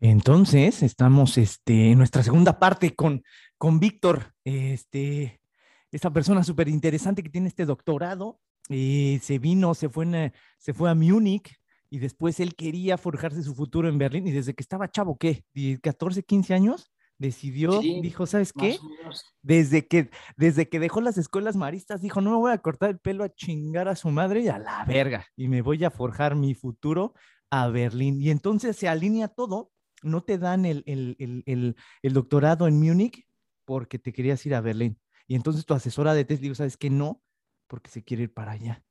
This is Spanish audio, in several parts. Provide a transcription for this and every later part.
Entonces, estamos este, en nuestra segunda parte con, con Víctor, este, esta persona súper interesante que tiene este doctorado. eh, se vino, se fue, en, se fue a Múnich y después él quería forjarse su futuro en Berlín y desde que estaba chavo, ¿qué? ¿Die- ¿14, 15 años? Decidió, Sí, dijo, ¿sabes qué? Desde que, desde que dejó las escuelas maristas, dijo, no me voy a cortar el pelo a chingar a su madre y a la verga. Y me voy a forjar mi futuro a Berlín. Y entonces se alinea todo. No te dan el, el, el, el, doctorado en Múnich porque te querías ir a Berlín. Y entonces tu asesora de test dijo, ¿sabes qué? No, porque se quiere ir para allá.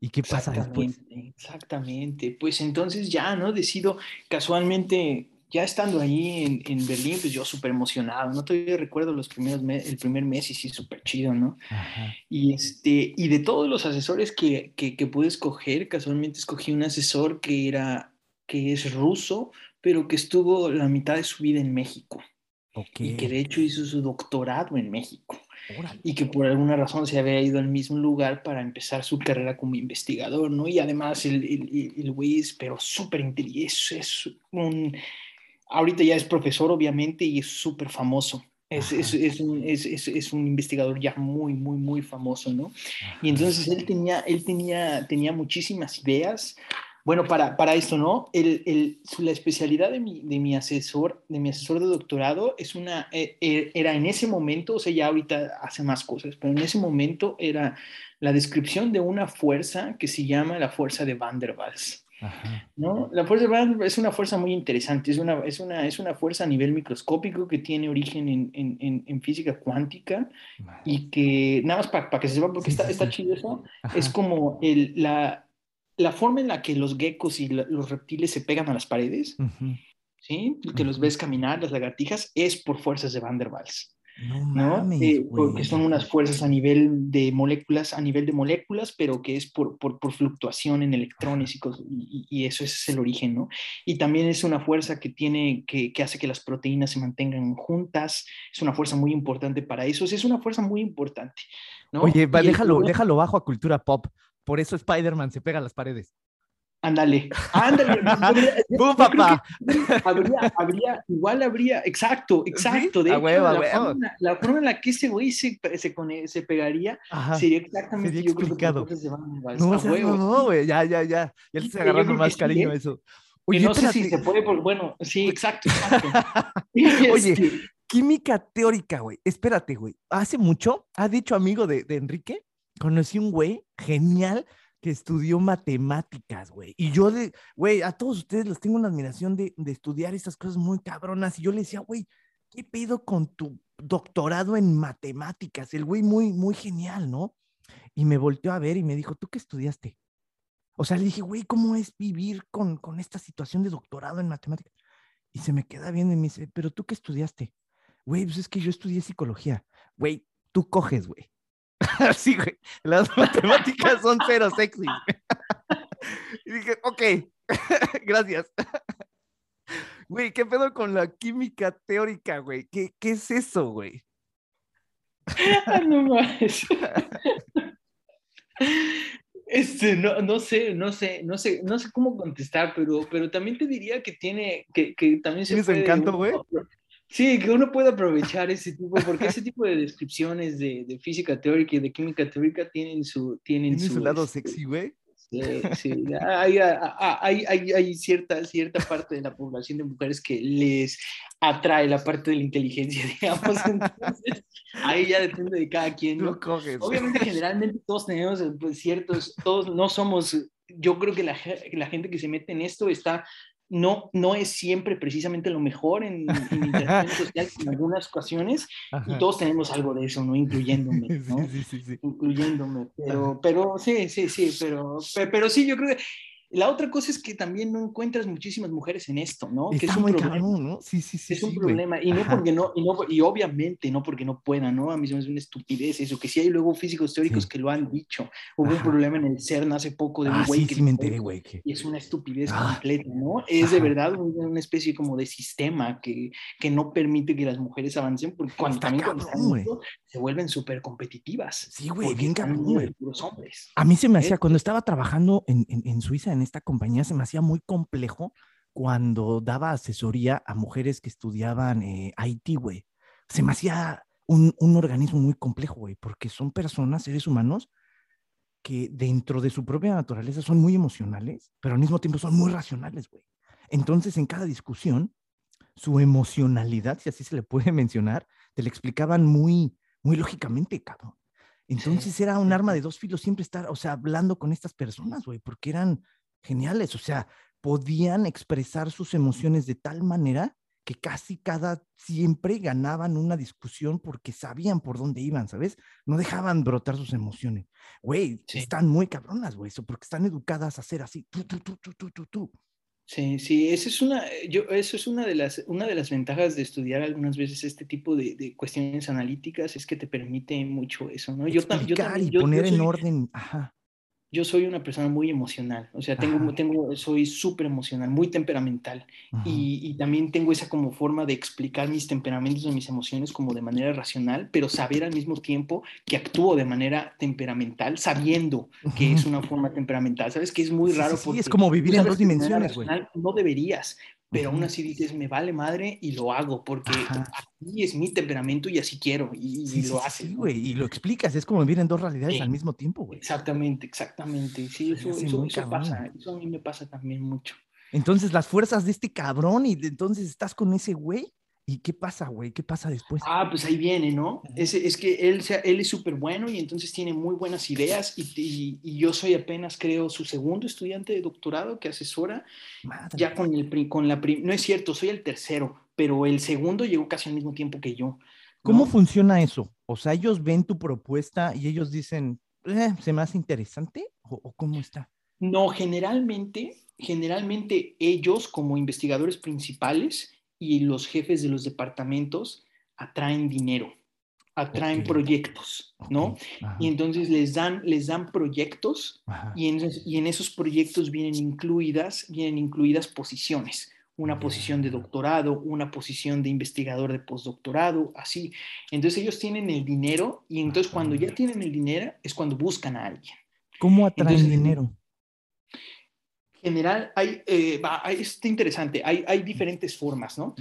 ¿Y qué pasa después? Exactamente. Pues entonces ya, ¿no? Decido casualmente, ya estando ahí en, en Berlín, pues yo súper emocionado, ¿no? Todavía recuerdo los primeros me- el primer mes y sí, súper chido, ¿no? Ajá. Y, este, y de todos los asesores que, que, que pude escoger, casualmente escogí un asesor que era, que es ruso, pero que estuvo la mitad de su vida en México Ok. y que de hecho hizo su doctorado en México. Y que por alguna razón se había ido al mismo lugar para empezar su carrera como investigador, ¿no? Y además el, el, el- güey es, pero súper inteligente, es, un, ahorita ya es profesor obviamente y es súper famoso. Es, es, es, un, es, un investigador ya muy, muy, muy famoso, ¿no? Ajá. Y entonces él tenía, él tenía, tenía muchísimas ideas. Bueno, para, para esto, ¿no? El, el, su- la especialidad de mi, de mi asesor, de mi asesor de doctorado, es una, eh, eh, era en ese momento, o sea, ya ahorita hace más cosas, pero en ese momento era la descripción de una fuerza que se llama la fuerza de Van der Waals. Ajá. ¿no? La fuerza de Van der Waals es una fuerza muy interesante, es una, es una, es una fuerza a nivel microscópico que tiene origen en, en, en, en física cuántica y que, nada más para que se sepa, porque Sí, está, sí, está chido eso, Ajá. es como el, la, la forma en la que los geckos y la- los reptiles se pegan a las paredes, Ujú. ¿sí? Y que los Ujú. ves caminar, las lagartijas, es por fuerzas de Van der Waals, No ¿no? mames, Eh, porque son unas fuerzas a nivel de moléculas, a nivel de moléculas, pero que es por, por, por fluctuación en electrones y, y, y eso ese es el origen, ¿no? Y también es una fuerza que tiene, que, que hace que las proteínas se mantengan juntas, es una fuerza muy importante para eso, es una fuerza muy importante, ¿no? Oye, va, el déjalo, problema- déjalo bajo a cultura pop. Por eso Spider-Man se pega a las paredes. Ándale, ándale. ¡Bum, papá! Habría, habría, igual habría, exacto, exacto. De a hecho, huevo, a la, forma, en la- la forma en la que ese güey se, se, se pegaría Ajá. sería exactamente sería yo creo que de Van No, a o sea, huevo. no, güey, ya, ya, ya. Ya le estoy Sí, yo agarrando más cariño a ¿eh? eso. Que Oye, no sé si se puede, por, bueno, sí, exacto, exacto. Oye, Este, química teórica, güey. Espérate, güey. Hace mucho, ha dicho amigo de, de Enrique, conocí un güey genial que estudió matemáticas, güey. Y yo, de, güey, a todos ustedes les tengo una admiración de, estudiar estas cosas muy cabronas. Y yo le decía, güey, ¿qué pedo con tu doctorado en matemáticas? El güey muy, muy genial, ¿no? Y me volteó a ver y me dijo, ¿tú qué estudiaste? O sea, le dije, güey, ¿cómo es vivir con, con esta situación de doctorado en matemáticas? Y se me queda viendo y me dice, ¿pero tú qué estudiaste? Güey, pues es que yo estudié psicología. Güey, tú coges, güey. Así, güey. Las matemáticas son cero sexy. y dije, ok, gracias. Güey, ¿qué pedo con la química teórica, güey? ¿Qué, qué es eso, güey? ah, no mames. Este, no, no sé, no sé, no sé, no sé cómo contestar, pero, pero también te diría que tiene, que, que también se ¿Tiene su puede encanto, güey? Sí, que uno puede aprovechar ese tipo, porque ese tipo de descripciones de, de física teórica y de química teórica tienen su, tienen Tiene su, su lado este, sexy, güey. Sí, sí. Hay, hay, hay, hay cierta, cierta parte de la población de mujeres que les atrae la parte de la inteligencia, digamos. Entonces, ahí ya depende de cada quien, ¿no? coges. Obviamente, generalmente todos tenemos pues, ciertos, todos no somos, yo creo que la, la gente que se mete en esto está, no, no es siempre precisamente lo mejor en, en interacción social en algunas ocasiones y Ajá. todos tenemos algo de eso, ¿no? Incluyéndome, ¿no? Sí, sí, sí, incluyéndome, pero, pero sí, sí, sí, pero, pe- pero sí, yo creo que la otra cosa es que también no encuentras muchísimas mujeres en esto, ¿no? que Está es un muy problema. cabrón, ¿no? Sí, sí, sí. Es un sí, güey. problema, y no porque no, y no, y obviamente no porque no puedan, ¿no? A mí se me hace una estupidez eso, que sí hay luego físicos teóricos Sí. que lo han dicho. Hubo un Ajá. problema en el CERN hace poco de un Ah, güey sí, que sí me enteré, güey. que- y es una estupidez Ah. completa, ¿no? Es de Ajá. verdad un- una especie como de sistema que, que no permite que las mujeres avancen, porque cuando Está también cuando cabrón, están güey. esto, se vuelven súper competitivas. Sí, güey, bien están cabrón, güey. de puros hombres. A mí se me hacía, ¿Eh? cuando estaba trabajando en, en, en Suiza, en esta compañía, se me hacía muy complejo cuando daba asesoría a mujeres que estudiaban eh, Haití, güey. Se me hacía un, un organismo muy complejo, güey, porque son personas, seres humanos, que dentro de su propia naturaleza son muy emocionales, pero al mismo tiempo son muy racionales, güey. Entonces, en cada discusión, su emocionalidad, si así se le puede mencionar, te la explicaban muy, muy lógicamente, cabrón. Entonces era un arma de dos filos siempre estar, o sea, hablando con estas personas, güey, porque eran geniales, o sea, podían expresar sus emociones de tal manera que casi cada siempre ganaban una discusión porque sabían por dónde iban, ¿sabes? No dejaban brotar sus emociones. Güey, están muy cabronas, güey, eso, porque están educadas a hacer así, tú, tú, tú, tú, tú, tú, tú. Sí, sí, esa es una, yo, eso es una de las, una de las ventajas de estudiar algunas veces este tipo de, de cuestiones analíticas, es que te permite mucho eso, ¿no? Yo, yo también, y poner en orden, ajá yo soy una persona muy emocional, o sea, tengo, tengo, soy súper emocional, muy temperamental y, y, también tengo esa como forma de explicar mis temperamentos y mis emociones como de manera racional, pero saber al mismo tiempo que actúo de manera temperamental, sabiendo que es una forma temperamental, ¿sabes? Que es muy raro. Sí, es como vivir en dos dimensiones, güey. No deberías, pero aún así dices, me vale madre y lo hago, porque así es mi temperamento y así quiero, y, lo haces. Sí, güey, y lo explicas, es como vivir en dos realidades al mismo tiempo, güey. Exactamente, exactamente, sí, eso, eso, eso pasa, eso a mí me pasa también mucho. Entonces, las fuerzas de este cabrón, y entonces estás con ese güey, ¿Y qué pasa, güey? ¿Qué pasa después? Ah, pues ahí viene, ¿no? Es, es que él, él es súper bueno y entonces tiene muy buenas ideas y, y, yo soy apenas, creo, su segundo estudiante de doctorado que asesora ya con, el, con la... No es cierto, soy el tercero, pero el segundo llegó casi al mismo tiempo que yo. ¿Cómo funciona eso? O sea, ellos ven tu propuesta y ellos dicen, eh, ¿se me hace interesante? ¿O, ¿O cómo está? No, generalmente, generalmente ellos como investigadores principales y los jefes de los departamentos atraen dinero, atraen proyectos, ¿no? Y entonces les dan, les dan proyectos y en, y en, esos proyectos vienen incluidas, vienen incluidas posiciones, una posición de doctorado, una posición de investigador de postdoctorado, así. Entonces ellos tienen el dinero y entonces cuando ya tienen el dinero es cuando buscan a alguien. ¿Cómo atraen dinero? General, hay, eh, está interesante, hay, hay diferentes formas, ¿no?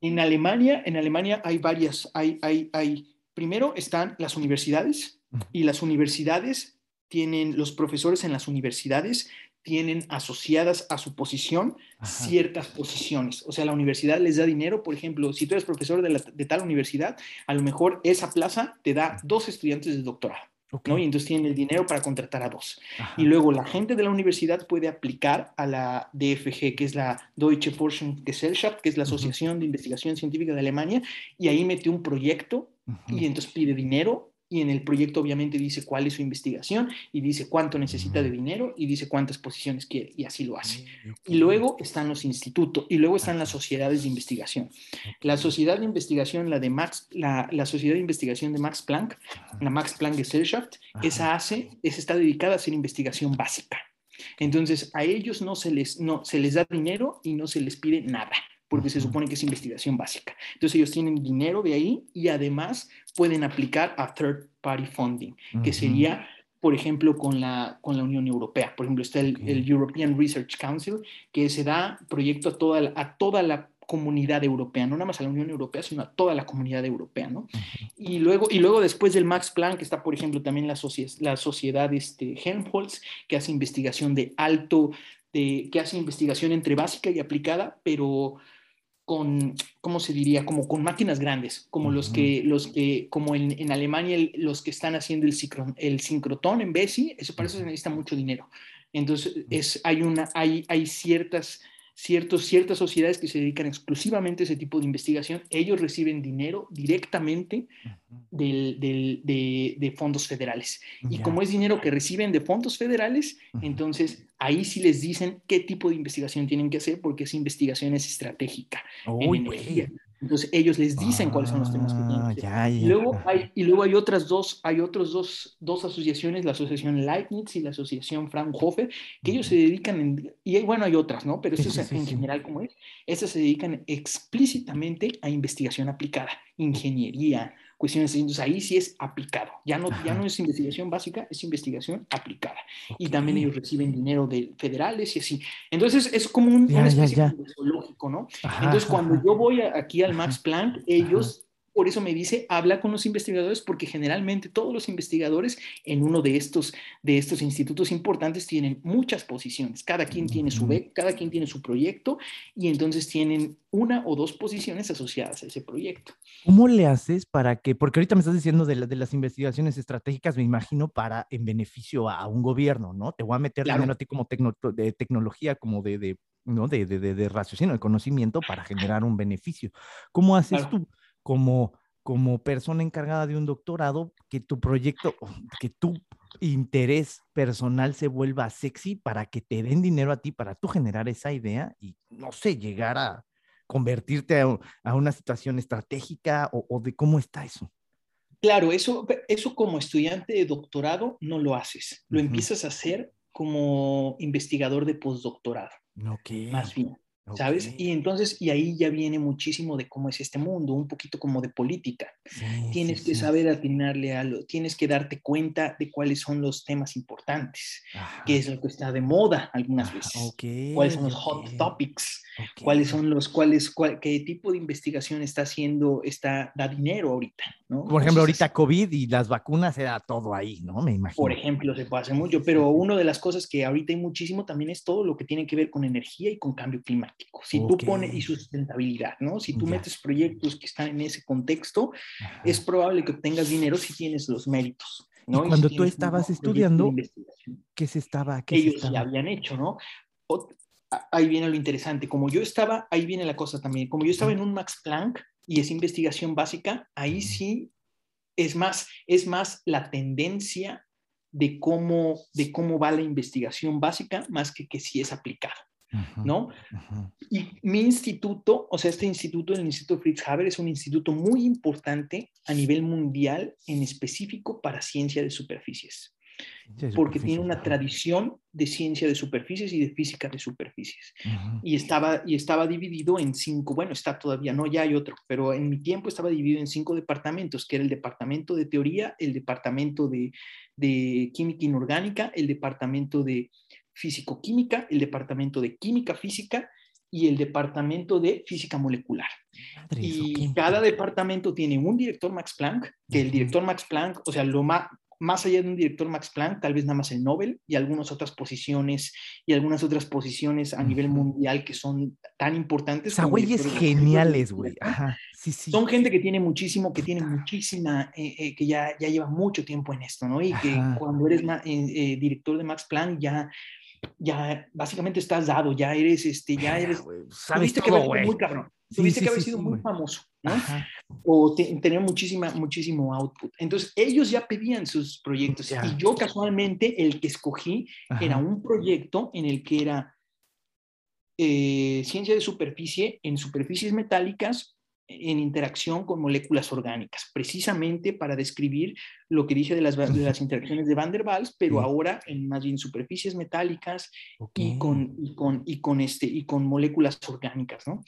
En Alemania, en Alemania hay varias, hay, hay, hay, primero están las universidades y las universidades tienen, los profesores en las universidades tienen asociadas a su posición ciertas posiciones. O sea, la universidad les da dinero, por ejemplo, si tú eres profesor de, de tal universidad, a lo mejor esa plaza te da dos estudiantes de doctorado. Y entonces tienen el dinero para contratar a dos. Y luego la gente de la universidad puede aplicar a la DFG, que es la Deutsche Forschungsgesellschaft, que es la Asociación de Investigación Científica de Alemania, y ahí mete un proyecto y entonces pide dinero y en el proyecto obviamente dice cuál es su investigación y dice cuánto necesita de dinero y dice cuántas posiciones quiere y así lo hace. Y luego están los institutos y luego están las sociedades de investigación. La sociedad de investigación, la de Max, la, la sociedad de investigación de Max Planck, la Max Planck Gesellschaft, esa hace, esa está dedicada a hacer investigación básica. Entonces a ellos no se les, no, se les da dinero y no se les pide nada porque se supone que es investigación básica. Entonces ellos tienen dinero de ahí y además pueden aplicar a third party funding, que sería, por ejemplo, con la, con la Unión Europea. Por ejemplo, está el, European Research Council, que se da proyecto a toda, la, a toda la comunidad europea, no nada más a la Unión Europea, sino a toda la comunidad europea, ¿no? Y luego, y luego después del Max Planck está, por ejemplo, también la, la sociedad este, Helmholtz, que hace investigación de alto, de, que hace investigación entre básica y aplicada, pero con, ¿cómo se diría? Como con máquinas grandes, como los que, los que, como en, en Alemania, los que están haciendo el, el sincrotón en BESI, eso para eso se necesita mucho dinero. Entonces, es, hay, una, hay, hay ciertas ciertos, ciertas sociedades que se dedican exclusivamente a ese tipo de investigación, ellos reciben dinero directamente del, del, de, de, fondos federales. Y como es dinero que reciben de fondos federales, entonces ahí sí les dicen qué tipo de investigación tienen que hacer porque esa investigación es estratégica en energía. Entonces ellos les dicen cuáles son los temas que tienen. Que ah, y, luego hay, y luego hay otras dos, hay otros dos, dos asociaciones, la asociación Leibniz y la asociación Fraunhofer, que ellos se dedican, y bueno, hay otras, ¿no? Pero eso es en general como es, esas se dedican explícitamente a investigación aplicada, ingeniería, cuestiones así. Entonces ahí sí es aplicado. Ya no, ya no es investigación básica, es investigación aplicada. Y también ellos reciben dinero de federales y así. Entonces es como un, una especie de zoológico, ¿no? Entonces cuando yo voy aquí al Max Planck, ellos por eso me dice, habla con los investigadores, porque generalmente todos los investigadores en uno de estos, de estos institutos importantes tienen muchas posiciones. Cada quien tiene su beca, cada quien tiene su proyecto y entonces tienen una o dos posiciones asociadas a ese proyecto. ¿Cómo le haces para que, porque ahorita me estás diciendo de, de las investigaciones estratégicas, me imagino, para en beneficio a, un gobierno, ¿no? Te voy a meter dinero a ti como de tecnología, como de, de ¿no? De, de, de, raciocinio, de conocimiento para generar un beneficio. ¿Cómo haces tú? Como, como persona encargada de un doctorado, que tu proyecto, que tu interés personal se vuelva sexy para que te den dinero a ti, para tú generar esa idea y, no sé, llegar a convertirte a, una situación estratégica o, de cómo está eso. Claro, eso, eso como estudiante de doctorado no lo haces, lo empiezas a hacer como investigador de postdoctorado. Ok. Más bien. ¿Sabes? Y entonces, y ahí ya viene muchísimo de cómo es este mundo, un poquito como de política. tienes que saber atinarle a lo, tienes que darte cuenta de cuáles son los temas importantes, qué es lo que está de moda algunas veces, cuáles son los hot topics, cuáles son los, cuáles, qué tipo de investigación está haciendo, está, da dinero ahorita, ¿no? Por ejemplo, ahorita COVID y las vacunas era todo ahí, ¿no? Me imagino. Por ejemplo, se puede hacer mucho, pero una de las cosas que ahorita hay muchísimo también es todo lo que tiene que ver con energía y con cambio climático. Si tú pones, y sustentabilidad, ¿no? Si tú metes proyectos que están en ese contexto, es probable que obtengas dinero si tienes los méritos. ¿no? Y cuando tú estabas estudiando, ¿qué se estaba? Qué Ellos ya habían hecho, ¿no? ahí viene lo interesante. Como yo estaba, ahí viene la cosa también. Como yo estaba en un Max Planck y es investigación básica, ahí sí es más, es más la tendencia de cómo, de cómo va la investigación básica más que que si es aplicada. ¿No? Y mi instituto, o sea, este instituto, el Instituto Fritz Haber, es un instituto muy importante a nivel mundial, en específico para ciencia de superficies porque tiene una tradición de ciencia de superficies y de física de superficies. y, estaba, y estaba dividido en cinco, bueno, está todavía, no, ya hay otro, pero en mi tiempo estaba dividido en cinco departamentos, que era el departamento de teoría, el departamento de, de química inorgánica, el departamento de físico-química, el departamento de química física y el departamento de física molecular. y cada departamento tiene un director Max Planck, que el director Max Planck, o sea, lo más, más allá de un director Max Planck, tal vez nada más el Nobel y algunas otras posiciones y algunas otras posiciones a nivel mundial que son tan importantes. O sea, güeyes geniales, güey. Sí, sí. Son gente que tiene muchísimo, que tiene muchísima, eh, eh, que ya, ya lleva mucho tiempo en esto, ¿no? Y que cuando eres eh, director de Max Planck ya ya básicamente estás dado, ya eres, este, ya eres, sabes todo, güey. Muy cabrón. Tuviste que haber sido muy famoso, ¿no? O tener muchísima, muchísimo output. Entonces, ellos ya pedían sus proyectos. Y yo casualmente, el que escogí era un proyecto en el que era eh, ciencia de superficie en superficies metálicas en interacción con moléculas orgánicas, precisamente para describir lo que dije de las, de las interacciones de Van der Waals, pero ahora en más bien superficies metálicas y, con, y, con, y, con este, y con moléculas orgánicas. ¿no?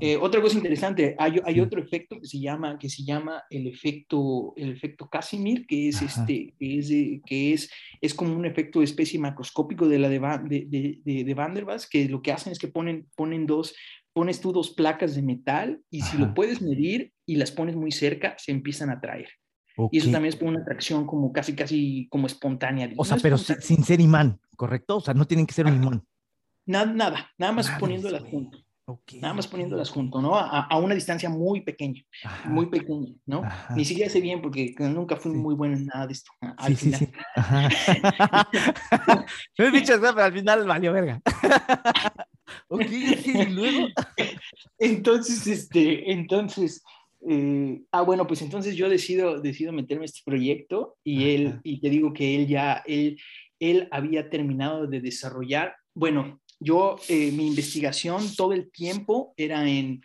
Eh, otra cosa interesante, hay, hay, otro efecto que se llama, que se llama el, efecto, el efecto Casimir, que es, este, que es, que es, es como un efecto de especie macroscópico de la de, de, de, de Van der Waals, que lo que hacen es que ponen, ponen dos pones tú dos placas de metal y si lo puedes medir y las pones muy cerca, se empiezan a traer. Y eso también es una atracción como casi, casi como espontánea. O sea, pero sin ser imán, ¿correcto? O sea, no tienen que ser un imán. Nada, nada, nada más poniéndolas junto. nada más poniéndolas junto, ¿no? A, una distancia muy pequeña, muy pequeña, ¿no? Ni siquiera sé bien porque nunca fui muy bueno en nada de esto. sí, sí, sí. Ajá. dicho, pero al final valió verga. ok, y luego. entonces, este, entonces, eh, ah, bueno, pues entonces yo decido, decido meterme en este proyecto y él, y te digo que él ya, él, él había terminado de desarrollar, bueno, yo, eh, mi investigación todo el tiempo era en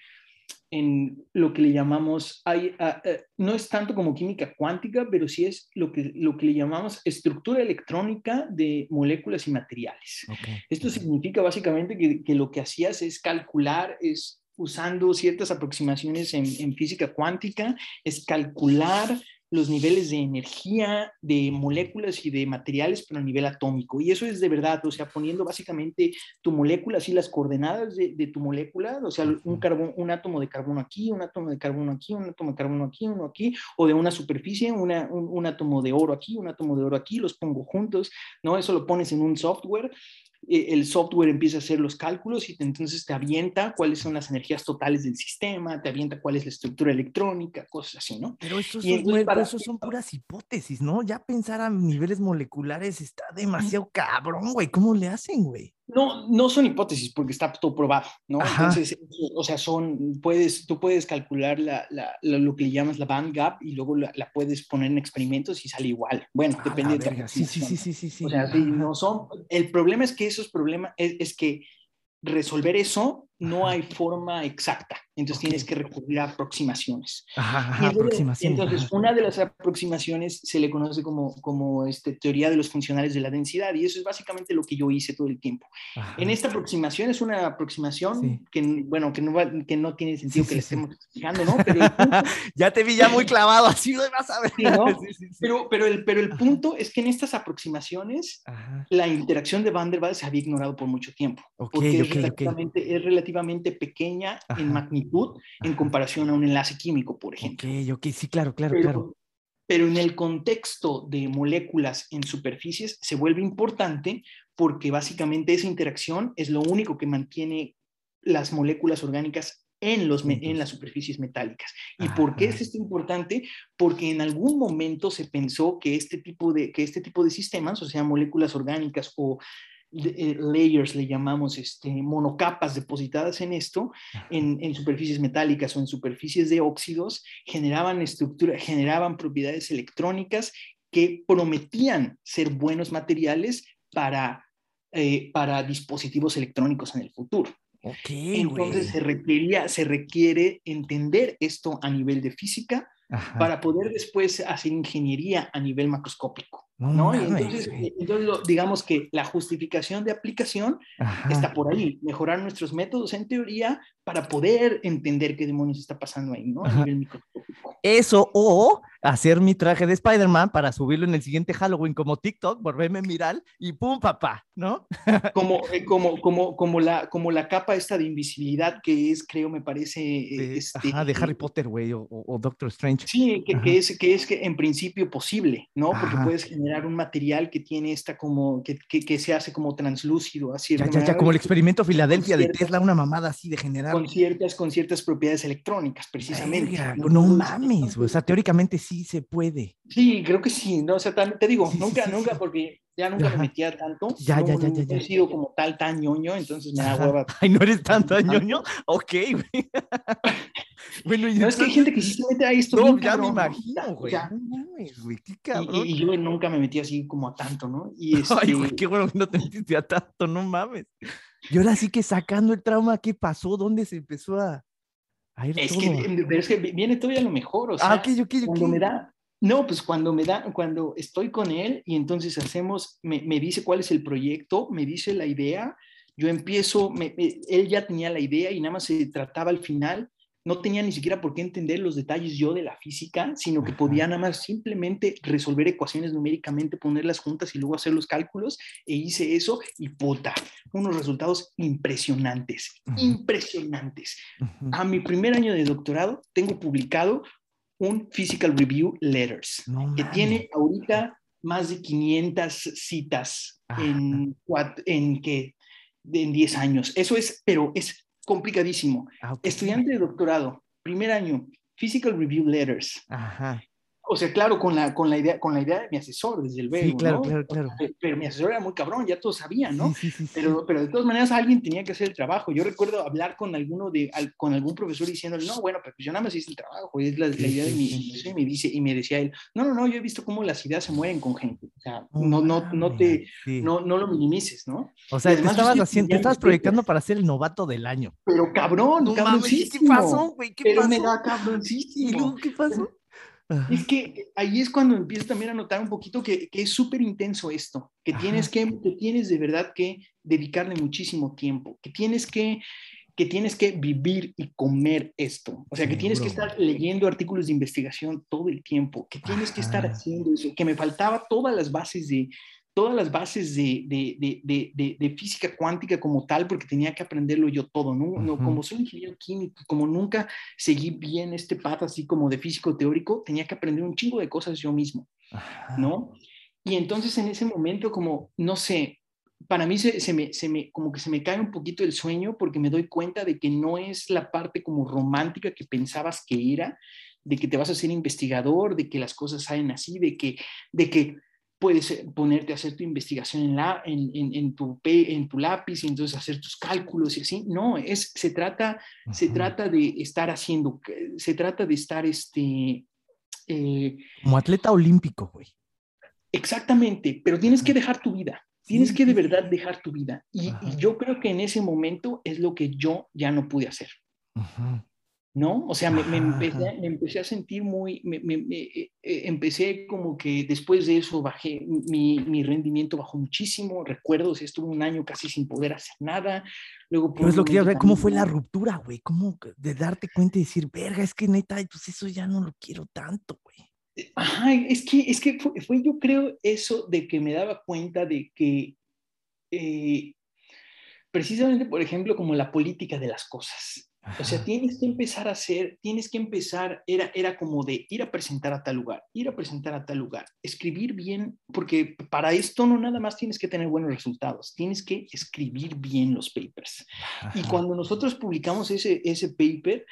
en lo que le llamamos, hay, eh, no es tanto como química cuántica, pero sí es lo que, lo que le llamamos estructura electrónica de moléculas y materiales. Esto significa básicamente que, que, lo que hacías es calcular, es usando ciertas aproximaciones en, en física cuántica, es calcular los niveles de energía, de moléculas y de materiales, pero a nivel atómico. Y eso es de verdad, o sea, poniendo básicamente tu molécula, así las coordenadas de, de tu molécula, o sea, un, carbón, un átomo de carbono aquí, un átomo de carbono aquí, un átomo de carbono aquí, uno aquí, o de una superficie, una, un, un átomo de oro aquí, un átomo de oro aquí, los pongo juntos, ¿no? Eso lo pones en un software el software empieza a hacer los cálculos y entonces te avienta cuáles son las energías totales del sistema, te avienta cuál es la estructura electrónica, cosas así, ¿no? Pero eso son, para... eso son puras hipótesis, ¿no? Ya pensar a niveles moleculares está demasiado cabrón, güey. ¿Cómo le hacen, güey? No, no son hipótesis porque está todo probado, ¿no? Entonces, o sea, son, puedes, tú puedes calcular la, la, lo que le llamas la band gap y luego la, puedes poner en experimentos y sale igual. Bueno, ah, depende de la sí, sí, sí, sí, sí, sí. O sea, sí, no son, el problema es que esos problemas, es, es que resolver eso no hay forma exacta, entonces tienes que recurrir a aproximaciones. Ajá, entonces, entonces una de las aproximaciones se le conoce como, como este, teoría de los funcionales de la densidad y eso es básicamente lo que yo hice todo el tiempo. En esta aproximación es una aproximación que, bueno, que no, que no tiene sentido que le estemos explicando, ¿no? Pero ya te vi ya muy clavado, así lo vas a ver. ¿no? Pero, pero, el, pero el punto es que en estas aproximaciones la interacción de Van der Waals se había ignorado por mucho tiempo. porque es, relativamente, es relativamente pequeña en magnitud en comparación a un enlace químico, por ejemplo. Ok, ok, sí, claro, claro, pero, claro. Pero en el contexto de moléculas en superficies se vuelve importante porque básicamente esa interacción es lo único que mantiene las moléculas orgánicas en, los, en las superficies metálicas. ¿Y por qué es esto importante? Porque en algún momento se pensó que este tipo de, que este tipo de sistemas, o sea, moléculas orgánicas o eh, layers, le llamamos este, monocapas depositadas en esto, en, en, superficies metálicas o en superficies de óxidos, generaban estructura, generaban propiedades electrónicas que prometían ser buenos materiales para, eh, para dispositivos electrónicos en el futuro. Okay, Entonces se, requería, se requiere entender esto a nivel de física para poder después hacer ingeniería a nivel macroscópico. ¿No? entonces, digamos que la justificación de aplicación está por ahí, mejorar nuestros métodos en teoría para poder entender qué demonios está pasando ahí, ¿no? A nivel. Eso, o hacer mi traje de Spider-Man para subirlo en el siguiente Halloween como TikTok, volverme viral y ¡pum, papá! ¿No? como, eh, como, como, como, la, como la capa esta de invisibilidad que es, creo, me parece... De, este, de Harry Potter, güey, o, o, Doctor Strange. Sí, que, que, es, que es que en principio posible, ¿no? Porque puedes generar un material que tiene esta como, que, que, que se hace como translúcido, así. Ya, ya, ya, como el experimento Filadelfia de Tesla, una mamada así de generar. Con ciertas, con ciertas propiedades electrónicas, precisamente. Verga, no, no mames, o sea, teóricamente sí se puede. Sí, creo que sí, ¿no? O sea, te digo, sí, nunca, sí, nunca, porque ya nunca Ajá. me metía tanto. Ya, no, ya, ya, ya, ya. he sido como tal tan ñoño, entonces me da hueva. Ay, ¿no eres tan tan ñoño? Ok, güey. bueno, y No, es que hay gente que sí se mete a esto. No, ya cabrón, me ¿no? imagino, güey. Sea, No mames, güey, qué cabrón. y- y yo nunca me metí así como a tanto, ¿no? Y este, Ay, güey, qué bueno que no te metiste a tanto, no mames. Y ahora sí que sacando el trauma, ¿qué pasó? ¿Dónde se empezó a, es todo? que, pero es que viene todavía lo mejor, o sea, ah, ok, ok, ok. cuando me da, no, pues cuando me da, cuando estoy con él y entonces hacemos, me, me dice cuál es el proyecto, me dice la idea, yo empiezo, me- me- él ya tenía la idea y nada más se trataba al final, no tenía ni siquiera por qué entender los detalles yo de la física, sino que podía nada más simplemente resolver ecuaciones numéricamente, ponerlas juntas y luego hacer los cálculos, e hice eso y puta, unos resultados impresionantes, impresionantes. A mi primer año de doctorado tengo publicado un Physical Review Letters, No que tiene ahorita más de 500 citas en, en, que, en 10 años. Eso es, pero es complicadísimo. Ah. Estudiante de doctorado, primer año, Physical Review Letters. Ajá. O sea, claro, con la, con la, idea, con la idea de mi asesor, desde el Sí, claro, ¿no? claro, claro. Pero, pero mi asesor era muy cabrón, ya todos sabían, ¿no? Sí, sí. Pero, pero de todas maneras alguien tenía que hacer el trabajo. Yo recuerdo hablar con alguno de, al- con algún profesor diciéndole, no, bueno, pero pues yo nada más hice el trabajo, es la, idea de mi sí. investigación", y me dice, y me decía él, no, no, no, yo he visto cómo las ideas se mueren con gente. O sea, No no, no, no te, no, no lo minimices, ¿no? O sea, te además yo estabas, haciendo, te estabas proyectando para ser el novato del año. Pero cabrón, No mames, ¿qué pasó, güey? ¿Qué pero pasó? me da ¿Y luego cabroncísimo. qué pasó? Ajá. Es que ahí es cuando empiezo también a notar un poquito que, que es súper intenso esto, que Ajá. tienes que, que tienes de verdad que dedicarle muchísimo tiempo, que tienes que, que tienes que vivir y comer esto. O sea, que tienes que estar leyendo artículos de investigación todo el tiempo, que tienes que estar haciendo eso, que me faltaba todas las bases de todas las bases de, de, de, de, física cuántica como tal, porque tenía que aprenderlo yo todo, ¿no? no como soy ingeniero químico, como nunca seguí bien este path así como de físico teórico, tenía que aprender un chingo de cosas yo mismo, ¿no? Y entonces en ese momento como, no sé, para mí se, se, me, se, me, como que se me cae un poquito el sueño porque me doy cuenta de que no es la parte como romántica que pensabas que era, de que te vas a ser investigador, de que las cosas salen así, de que, de que puedes eh, ponerte a hacer tu investigación en, la, en, en, tu, en tu lápiz y entonces hacer tus cálculos y así. No, es, se, trata, se trata de estar haciendo, se trata de estar este... Eh, Como atleta olímpico, güey. Exactamente, pero tienes que dejar tu vida. Tienes que de verdad dejar tu vida. Y, yo creo que en ese momento es lo que yo ya no pude hacer. ¿No? O sea, me, empecé, a sentir muy, me, eh, eh, empecé como que después de eso bajé, mi, rendimiento bajó muchísimo, recuerdo, si estuve un año casi sin poder hacer nada. Luego, Pero es lo que ver, ¿cómo fue la ruptura, güey? ¿Cómo de darte cuenta y decir, verga, es que neta, pues eso ya no lo quiero tanto, güey? Eh, ajá, es que, es que fue, yo creo eso de que me daba cuenta de que precisamente, por ejemplo, como la política de las cosas. O sea, tienes que empezar a hacer, tienes que empezar, era, era como de ir a presentar a tal lugar, ir a presentar a tal lugar, escribir bien, porque para esto no nada más tienes que tener buenos resultados, tienes que escribir bien los papers. Y cuando nosotros publicamos ese, ese paper,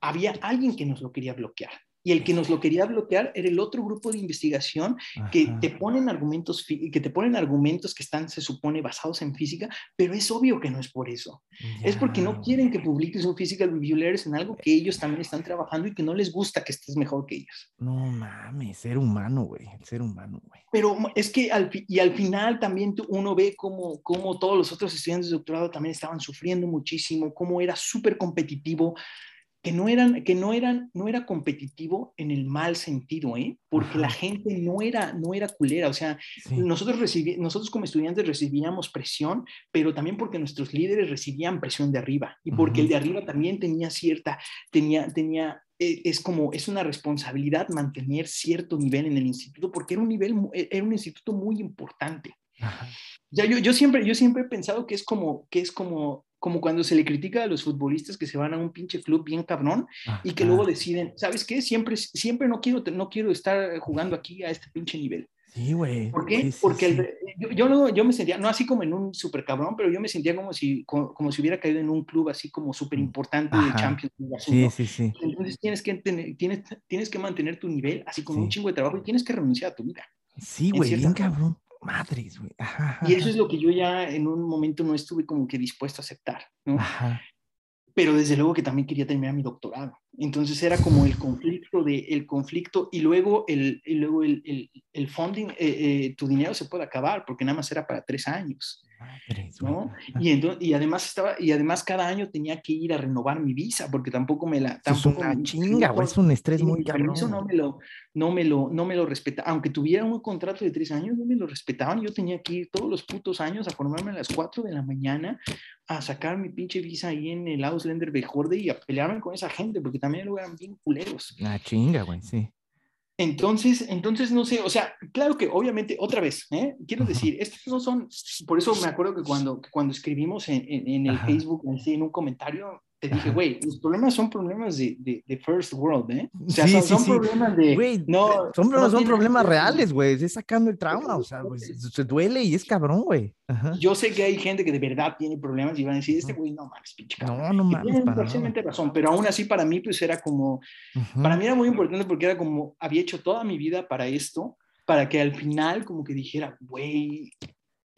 había alguien que nos lo quería bloquear y el que nos lo quería bloquear era el otro grupo de investigación que te ponen argumentos que te ponen argumentos que están se supone basados en física, pero es obvio que no es por eso. Es porque no quieren que publiques un physical review letters en algo que ellos también están trabajando y que no les gusta que estés mejor que ellos. No mames, ser humano, güey, ser humano, güey. Pero es que al, y al final también uno ve cómo, cómo todos los otros estudiantes de doctorado también estaban sufriendo muchísimo, cómo era súper competitivo que no eran, que no eran, no era competitivo en el mal sentido, ¿eh? Porque la gente no era, no era culera, o sea, nosotros recibí, nosotros como estudiantes recibíamos presión, pero también porque nuestros líderes recibían presión de arriba y porque el de arriba también tenía cierta, tenía, tenía, e, es como, es una responsabilidad mantener cierto nivel en el instituto, porque era un nivel, e, era un instituto muy importante. Ya yo, yo, siempre, yo siempre he pensado que es como, que es como como cuando se le critica a los futbolistas que se van a un pinche club bien cabrón y que luego deciden, ¿sabes qué? Siempre, siempre no, quiero, no quiero estar jugando aquí a este pinche nivel. Sí, güey. ¿Por qué? Porque yo, yo, yo, me sentía, no así como en un super cabrón, pero yo me sentía como si, como, si hubiera caído en un club así como súper importante de Champions. Sí, sí, sí. Entonces tienes que, tener, tienes, tienes que mantener tu nivel así como un chingo de trabajo y tienes que renunciar a tu vida. Sí, güey, bien cabrón. Madres, güey. Y eso es lo que yo ya en un momento no estuve como que dispuesto a aceptar, ¿no? Pero desde luego que también quería terminar mi doctorado. Entonces era como el conflicto de el conflicto y luego el, y luego el, el, el funding, eh, eh, tu dinero se puede acabar porque nada más era para tres años. ¿No? Y, entonces, y además estaba y además cada año tenía que ir a renovar mi visa porque tampoco me la tampoco es una chinga es un estrés muy eso no me lo no me lo no me lo respeta aunque tuviera un contrato de tres años no me lo respetaban yo tenía que ir todos los putos años a formarme a las cuatro de la mañana a sacar mi pinche visa ahí en el Ausländer Behörde y a pelearme con esa gente porque también lo eran bien culeros. Una chinga güey sí entonces, entonces, no sé, o sea, claro que obviamente, otra vez, ¿eh? quiero decir, estos no son, por eso me acuerdo que cuando, cuando escribimos en, en, el Facebook, en un comentario, te dije, güey, los problemas son problemas de, de, first world, ¿eh? O sea, son, problemas de... Güey, no, son, no son problemas reales, güey, es sacando el trauma, o sea, güey, se duele y es cabrón, güey. Yo sé que hay gente que de verdad tiene problemas y van a decir, este güey, no mames, pinche cabrón. No, no mames. Tienen parcialmente razón, pero aún así para mí, pues era como, para mí era muy importante porque era como, había hecho toda mi vida para esto, para que al final como que dijera, güey,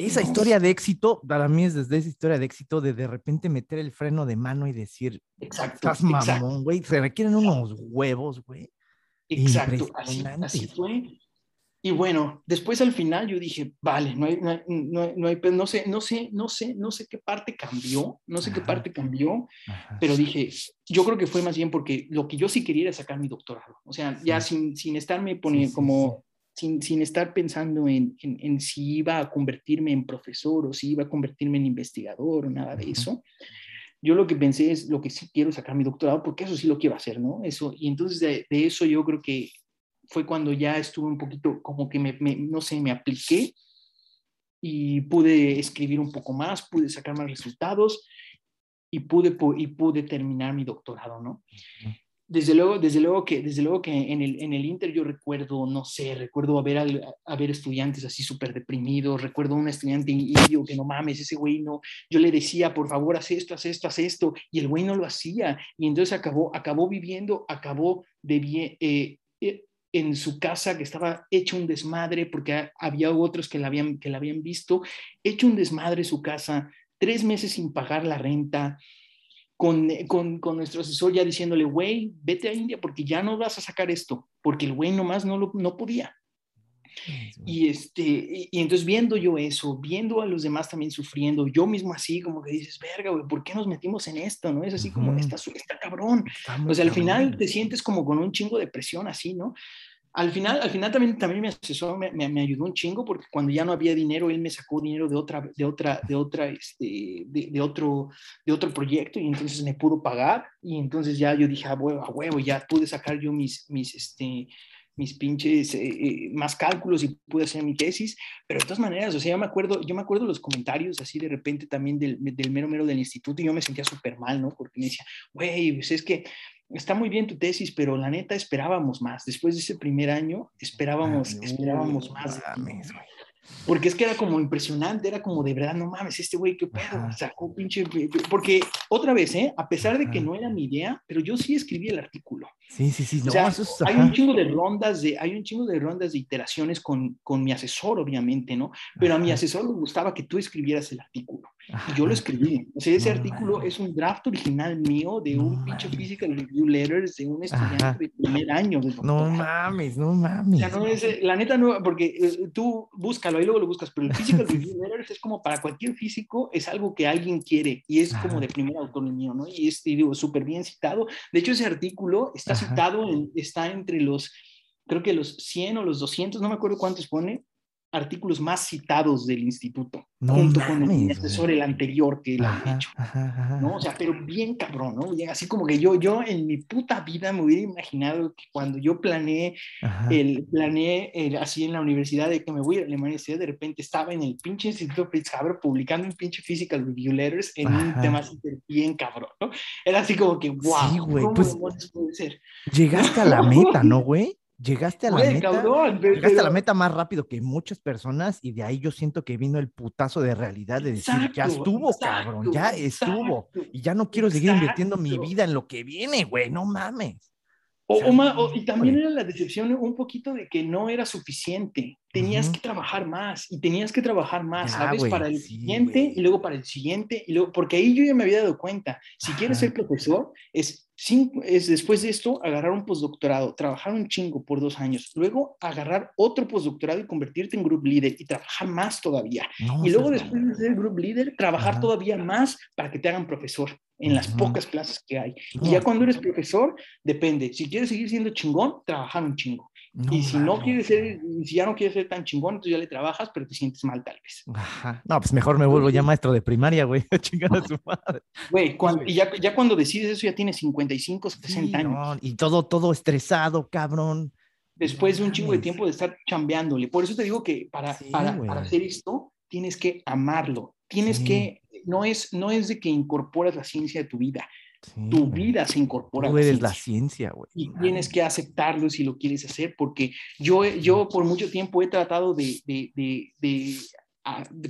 esa historia de éxito, para mí es desde esa historia de éxito de de repente meter el freno de mano y decir, exacto, estás mamón, güey, se requieren unos huevos, güey. Exacto, así, así, fue. Y bueno, después al final yo dije, vale, no hay, no, hay, no, hay, no, sé, no sé, no sé, no sé qué parte cambió, no sé qué parte cambió, pero dije, yo creo que fue más bien porque lo que yo sí quería era sacar mi doctorado, o sea, ya sin, sin estarme poniendo como sin, sin estar pensando en, en, si iba a convertirme en profesor o si iba a convertirme en investigador o nada de eso. yo lo que pensé es lo que sí quiero sacar mi doctorado, porque eso sí lo quiero hacer, ¿no? Eso, y entonces de, eso yo creo que fue cuando ya estuve un poquito, como que me, no sé, me apliqué y pude escribir un poco más, pude sacar más resultados y pude, y pude terminar mi doctorado, ¿no? Desde luego, desde luego que, desde luego que en el, en el Inter yo recuerdo, no sé, recuerdo haber, haber estudiantes así súper deprimidos, recuerdo un estudiante indio que no mames, ese güey no, yo le decía, por favor, haz esto, haz esto, haz esto, y el güey no lo hacía, y entonces acabó, acabó viviendo, acabó de bien, eh, eh, en su casa que estaba hecho un desmadre porque había otros que la habían, que la habían visto, hecho un desmadre su casa, tres meses sin pagar la renta, con, con, con, nuestro asesor ya diciéndole, güey, vete a India porque ya no vas a sacar esto, porque el güey nomás no, lo, no podía. Y, este, y, entonces viendo yo eso, viendo a los demás también sufriendo, yo mismo así como que dices, verga, güey, ¿por qué nos metimos en esto? ¿No? Es así como, está, está cabrón. o sea, al final te sientes como con un chingo de presión así, ¿no? Al final, al final también, también asesor me, me, ayudó un chingo porque cuando ya no había dinero, él me sacó dinero de otra, de otra, de otra, este, de, otro, de otro proyecto y entonces me pudo pagar y entonces ya yo dije, a huevo, a huevo, ya pude sacar yo mis, mis, este, mis pinches eh, eh, más cálculos y pude hacer mi tesis, pero de todas maneras, o sea, yo me acuerdo, yo me acuerdo los comentarios así de repente también del, del mero mero del instituto y yo me sentía súper mal, ¿no? Porque me decía, güey, pues es que está muy bien tu tesis, pero la neta esperábamos más. Después de ese primer año, esperábamos, esperábamos más. porque es que era como impresionante, era como de verdad, no mames, este güey, qué pedo, sacó pinche. Porque otra vez, ¿eh? A pesar de que no era mi idea, pero yo sí escribí el artículo. Sí, sí, sí. o sea, hay un chingo de rondas de, hay un chingo de rondas de iteraciones con, con mi asesor, obviamente, ¿no? Pero a mi asesor le gustaba que tú escribieras el artículo. Y yo lo escribí. O sea, ese artículo es un draft original mío de un pinche Physical Review Letters de un estudiante de primer año. no mames, no mames. O sea, no es, la neta no, porque eh, tú búscalo y luego lo buscas, pero el Physical Review Letters es como para cualquier físico, es algo que alguien quiere y es como de primer autor mío, ¿no? Y es, digo, súper bien citado. De hecho, ese artículo está citado, está entre los, creo que los 100 o los 200, no me acuerdo cuántos pone, artículos más citados del instituto, junto con el asesor, el anterior que él ha hecho. ¿no? O sea, pero bien cabrón, ¿no? Así como que yo, yo en mi puta vida me hubiera imaginado que cuando yo planeé, el, planeé así en la universidad de que me voy a Alemania, de repente estaba en el pinche Instituto Fritz Haber publicando un pinche Physical Review Letters en un tema bien cabrón, ¿no? Era así como que, wow, sí, ¿cómo pues, puede ser? Llegaste a la meta, ¿no, güey? Llegaste a la meta. llegaste a la meta más rápido que muchas personas y de ahí yo siento que vino el putazo de realidad de decir, ya estuvo, cabrón, ya estuvo. Y ya no quiero seguir invirtiendo mi vida en lo que viene, güey, no mames. O, y también era la decepción un poquito de que no era suficiente. Tenías que trabajar más y tenías que trabajar más, ¿sabes? para el siguiente y luego para el siguiente y luego, porque ahí yo ya me había dado cuenta, si quieres ser profesor, es es después de esto agarrar un postdoctorado, trabajar un chingo por dos años, luego agarrar otro postdoctorado y convertirte en group leader y trabajar más todavía. y luego después de ser group leader, trabajar todavía más para que te hagan profesor en las pocas clases que hay. Y ya cuando eres profesor, depende. Si quieres seguir siendo chingón, trabajar un chingo y si no quieres ser, si ya no quieres ser tan chingón, entonces ya le trabajas, pero te sientes mal tal vez. Ajá. No, pues mejor me vuelvo ya maestro de primaria, güey, a chingar a su madre. Güey, y ya, ya, cuando decides eso ya tienes 55, 60 años. y todo, todo estresado, cabrón. Después de un chingo de tiempo de estar chambeándole. Por eso te digo que para, para, para, hacer esto tienes que amarlo. Tienes que, no es, no es de que incorporas la ciencia de tu vida, tu vida se incorpora. Tú eres la ciencia, güey. Y tienes que aceptarlo si lo quieres hacer, porque yo, yo por mucho tiempo he tratado de, de, de,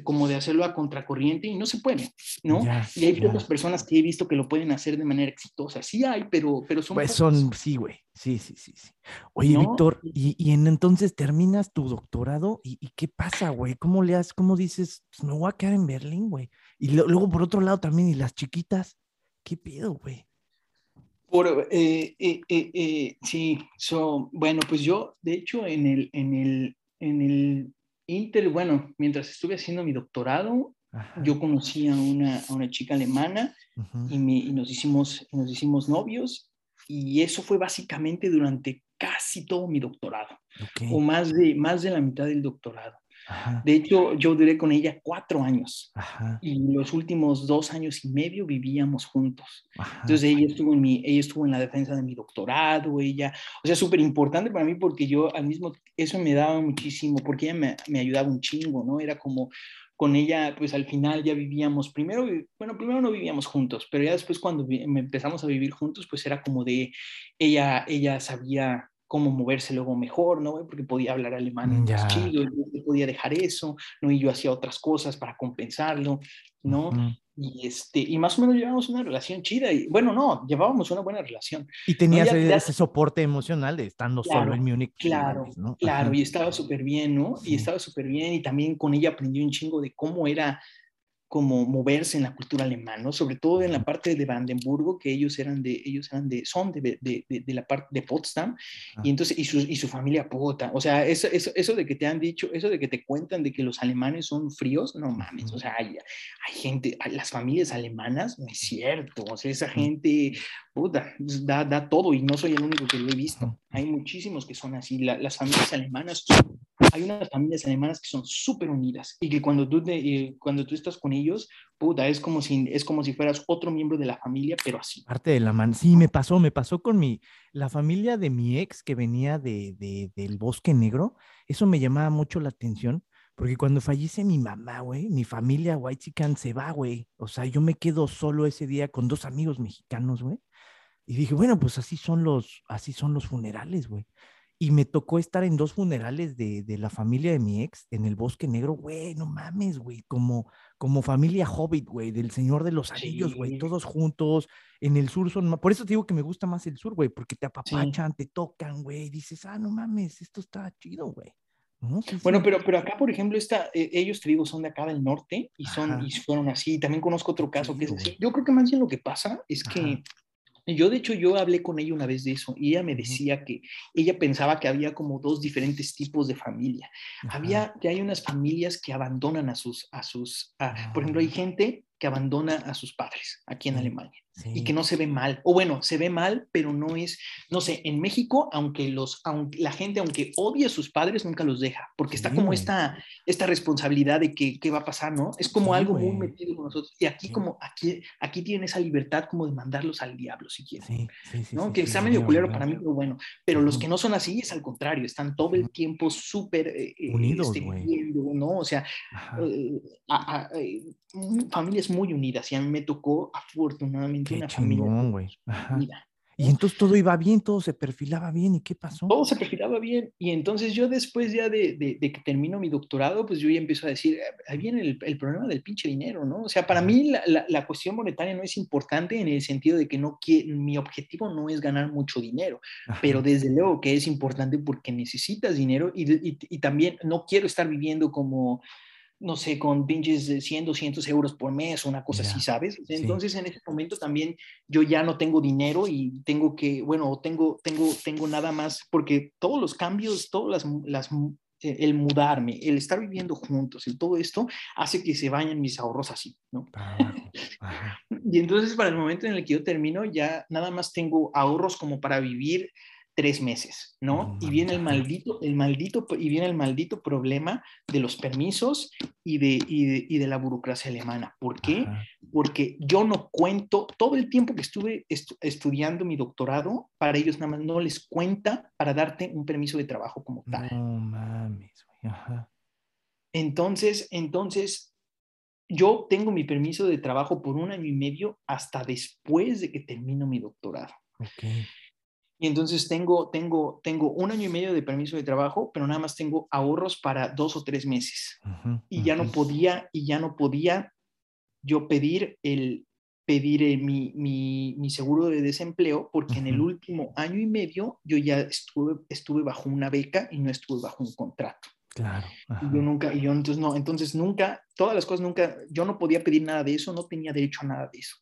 como de hacerlo a contracorriente y no se puede, ¿no? y hay pocas personas que he visto que lo pueden hacer de manera exitosa. Sí hay, pero, pero son... Pues son, sí, güey. Sí, sí, sí, sí. Oye, Víctor, y, y en, entonces terminas tu doctorado y, qué pasa, güey? ¿Cómo le haces, cómo dices, pues me voy a quedar en Berlín, güey? Y luego por otro lado también, y las chiquitas. ¿Qué pido, güey? Por, eh, eh, eh, sí, so, bueno, pues yo, de hecho, en el, en el, en el Inter, bueno, mientras estuve haciendo mi doctorado, yo conocí a una, a una chica alemana y, nos, hicimos, nos hicimos novios y eso fue básicamente durante casi todo mi doctorado, o más de, más de la mitad del doctorado. De hecho, yo duré con ella cuatro años y los últimos dos años y medio vivíamos juntos. Entonces ella estuvo, en mi, ella estuvo en la defensa de mi doctorado, ella, o sea, súper importante para mí porque yo al mismo, eso me daba muchísimo, porque ella me, me ayudaba un chingo, ¿no? Era como, con ella, pues al final ya vivíamos, primero, bueno, primero no vivíamos juntos, pero ya después cuando empezamos a vivir juntos, pues era como de, ella, ella sabía cómo moverse luego mejor, ¿no? Porque podía hablar alemán más chido, yo podía dejar eso, ¿no? Y yo hacía otras cosas para compensarlo, ¿no? Y, este, y más o menos llevábamos una relación chida. Y bueno, no, llevábamos una buena relación. Y tenías ese, soporte emocional de estando solo en Múnich. Claro, ¿no? claro, y estaba súper bien, ¿no? Y estaba súper bien. Y también con ella aprendí un chingo de cómo era como moverse en la cultura alemana, ¿no? Sobre todo en la parte de Brandenburgo, que ellos eran de, ellos eran de, son de, de, de la parte de Potsdam, y entonces, y su, y su familia pota, o sea, eso, eso, eso, de que te han dicho, eso de que te cuentan de que los alemanes son fríos, no mames, o sea, hay, hay gente, las familias alemanas, no es cierto, o sea, esa gente, puta, da, da todo, y no soy el único que lo he visto, hay muchísimos que son así, las familias alemanas hay unas familias alemanas que son súper unidas y que cuando tú, te, cuando tú estás con ellos, puta, es como, si, es como si fueras otro miembro de la familia, pero así. Parte de la mano. Sí, me pasó, me pasó con mi, la familia de mi ex que venía de, de, del Bosque Negro. Eso me llamaba mucho la atención. Porque cuando fallece mi mamá, güey, mi familia White Chicken se va, güey. O sea, yo me quedo solo ese día con dos amigos mexicanos, güey. Y dije, bueno, pues así son los, así son los funerales, güey. Y me tocó estar en dos funerales de, de, la familia de mi ex en el Bosque Negro, güey, no mames, güey, como, como familia hobbit, güey, del Señor de los Anillos, güey, todos juntos, en el sur son, por eso te digo que me gusta más el sur, güey, porque te apapachan, te tocan, güey, dices, ah, no mames, esto está chido, güey. bueno, pero, pero acá, por ejemplo, está, eh, ellos te digo, son de acá del norte y, son, y fueron así. También conozco otro caso que es así. Yo creo que más bien lo que pasa es que yo, de hecho, yo hablé con ella una vez de eso y ella me decía que ella pensaba que había como dos diferentes tipos de familia. Había, que hay unas familias que abandonan a sus, a sus, por ejemplo, hay ah. gente que abandona a sus padres aquí en Alemania y que no se ve mal, o bueno, se ve mal, pero no es, no sé, en México, aunque, los, aunque la gente, aunque odia a sus padres, nunca los deja, porque está como esta, esta responsabilidad de que, qué va a pasar, ¿no? Es como algo muy metido con nosotros. Y aquí como, aquí, aquí tienen esa libertad como de mandarlos al diablo, si quieren, ¿no? que está medio culero para mí, pero bueno, pero los que no son así es al contrario, están todo el tiempo súper eh, eh, unidos, este, ¿no? O sea, eh, familias muy unidas y a mí me tocó afortunadamente una familia. Y entonces todo iba bien, todo se perfilaba bien, ¿y qué pasó? Todo se perfilaba bien. Y entonces yo después ya de, de, que termino mi doctorado, pues yo ya empiezo a decir, ah, ahí viene el, el problema del pinche dinero, ¿no? O sea, para mí la, la, cuestión monetaria no es importante en el sentido de que no mi objetivo no es ganar mucho dinero, pero desde luego que es importante porque necesitas dinero y, y, y también no quiero estar viviendo como no sé, con pinches de 100, 200 euros por mes, una cosa así, ¿sabes? Entonces en ese momento también yo ya no tengo dinero y tengo que, bueno, tengo, tengo, tengo nada más, porque todos los cambios, todas las, las eh, el mudarme, el estar viviendo juntos, y todo esto hace que se vayan mis ahorros así, ¿no? y entonces para el momento en el que yo termino, ya nada más tengo ahorros como para vivir tres meses, ¿no? y viene el maldito, el maldito, y viene el maldito problema de los permisos y de, y de, la burocracia alemana. ¿Por qué? Porque yo no cuento, todo el tiempo que estuve estudiando mi doctorado, para ellos nada más no les cuenta para darte un permiso de trabajo como tal. No mames, Ajá. Entonces, entonces, yo tengo mi permiso de trabajo por un año y medio hasta después de que termino mi doctorado. Okay. Y entonces tengo, tengo, tengo un año y medio de permiso de trabajo, pero nada más tengo ahorros para dos o tres meses. y ya no podía, y ya no podía yo pedir el pedir eh, mi, mi, mi, seguro de desempleo porque en el último año y medio yo ya estuve, estuve bajo una beca y no estuve bajo un contrato. Claro. Yo nunca, y yo entonces no, entonces nunca, todas las cosas nunca, yo no podía pedir nada de eso, no tenía derecho a nada de eso.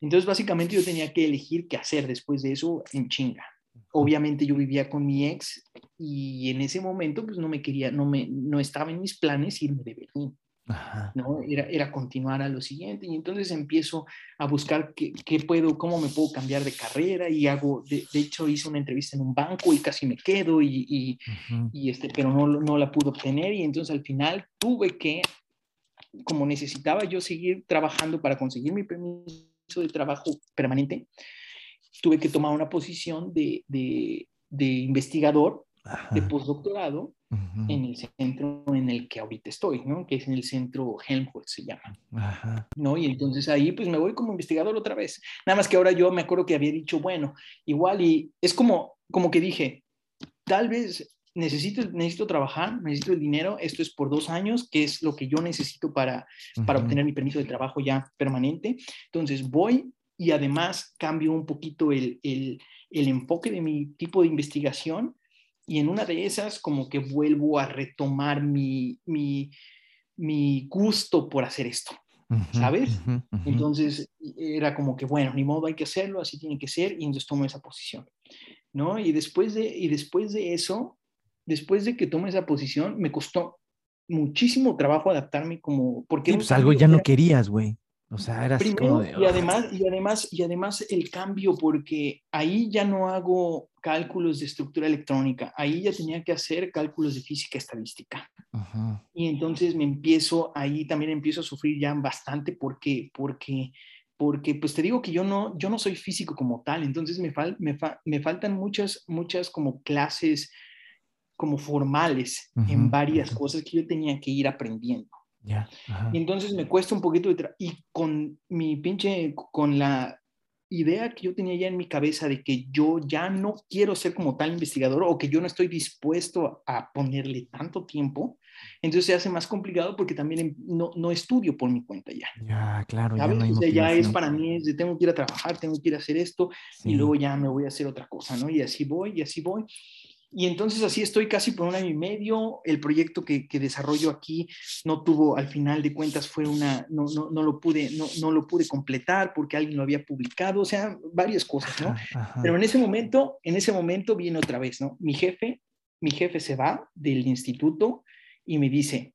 Entonces, básicamente yo tenía que elegir qué hacer después de eso en chinga. Obviamente yo vivía con mi ex y en ese momento pues no me quería, no, me, no estaba en mis planes irme de Berlín. ¿no? Era, era continuar a lo siguiente y entonces empiezo a buscar qué, qué puedo, cómo me puedo cambiar de carrera y hago, de, de, hecho hice una entrevista en un banco y casi me quedo y, y, y este, pero no, no la pude obtener y entonces al final tuve que, como necesitaba yo seguir trabajando para conseguir mi permiso de trabajo permanente, tuve que tomar una posición de, de, de investigador, de postdoctorado, en el centro en el que ahorita estoy, ¿no? Que es en el centro Helmholtz se llama, ¿no? Y entonces ahí pues me voy como investigador otra vez. Nada más que ahora yo me acuerdo que había dicho, bueno, igual y es como, como que dije, tal vez necesito, necesito trabajar, necesito el dinero, esto es por dos años, que es lo que yo necesito para, para obtener mi permiso de trabajo ya permanente. Entonces voy y además cambio un poquito el, el, el enfoque de mi tipo de investigación y en una de esas como que vuelvo a retomar mi, mi, mi gusto por hacer esto, ¿sabes? Uh -huh, uh -huh. Entonces era como que, bueno, ni modo hay que hacerlo, así tiene que ser, y entonces tomo esa posición, ¿no? Y después de, y después de eso, después de que tomo esa posición, me costó muchísimo trabajo adaptarme como... Porque sí, pues algo ya no querías, güey. O sea, era así como de... Y además, y, además, y además el cambio, porque ahí ya no hago cálculos de estructura electrónica, ahí ya tenía que hacer cálculos de física estadística. Y entonces me empiezo, ahí también empiezo a sufrir ya bastante porque, porque, porque pues te digo que yo no, yo no soy físico como tal, entonces me, fal, me, fa, me faltan muchas, muchas como clases como formales uh -huh. en varias uh -huh. cosas que yo tenía que ir aprendiendo. Yeah, y entonces me cuesta un poquito de y con mi pinche, con la idea que yo tenía ya en mi cabeza de que yo ya no quiero ser como tal investigador o que yo no estoy dispuesto a ponerle tanto tiempo, entonces se hace más complicado porque también no, no estudio por mi cuenta ya. Ya, claro. Ya, no o sea, ya, es para mí, es de tengo que ir a trabajar, tengo que ir a hacer esto sí. y luego ya me voy a hacer otra cosa, ¿no? Y así voy, y así voy. Y entonces así estoy casi por un año y medio. El proyecto que, que desarrollo aquí no tuvo, al final de cuentas, fue una, no, no, no, lo pude, no, no lo pude completar porque alguien lo había publicado, o sea, varias cosas, ¿no? Ajá. Pero en ese momento, en ese momento viene otra vez, ¿no? Mi jefe, mi jefe se va del instituto y me dice,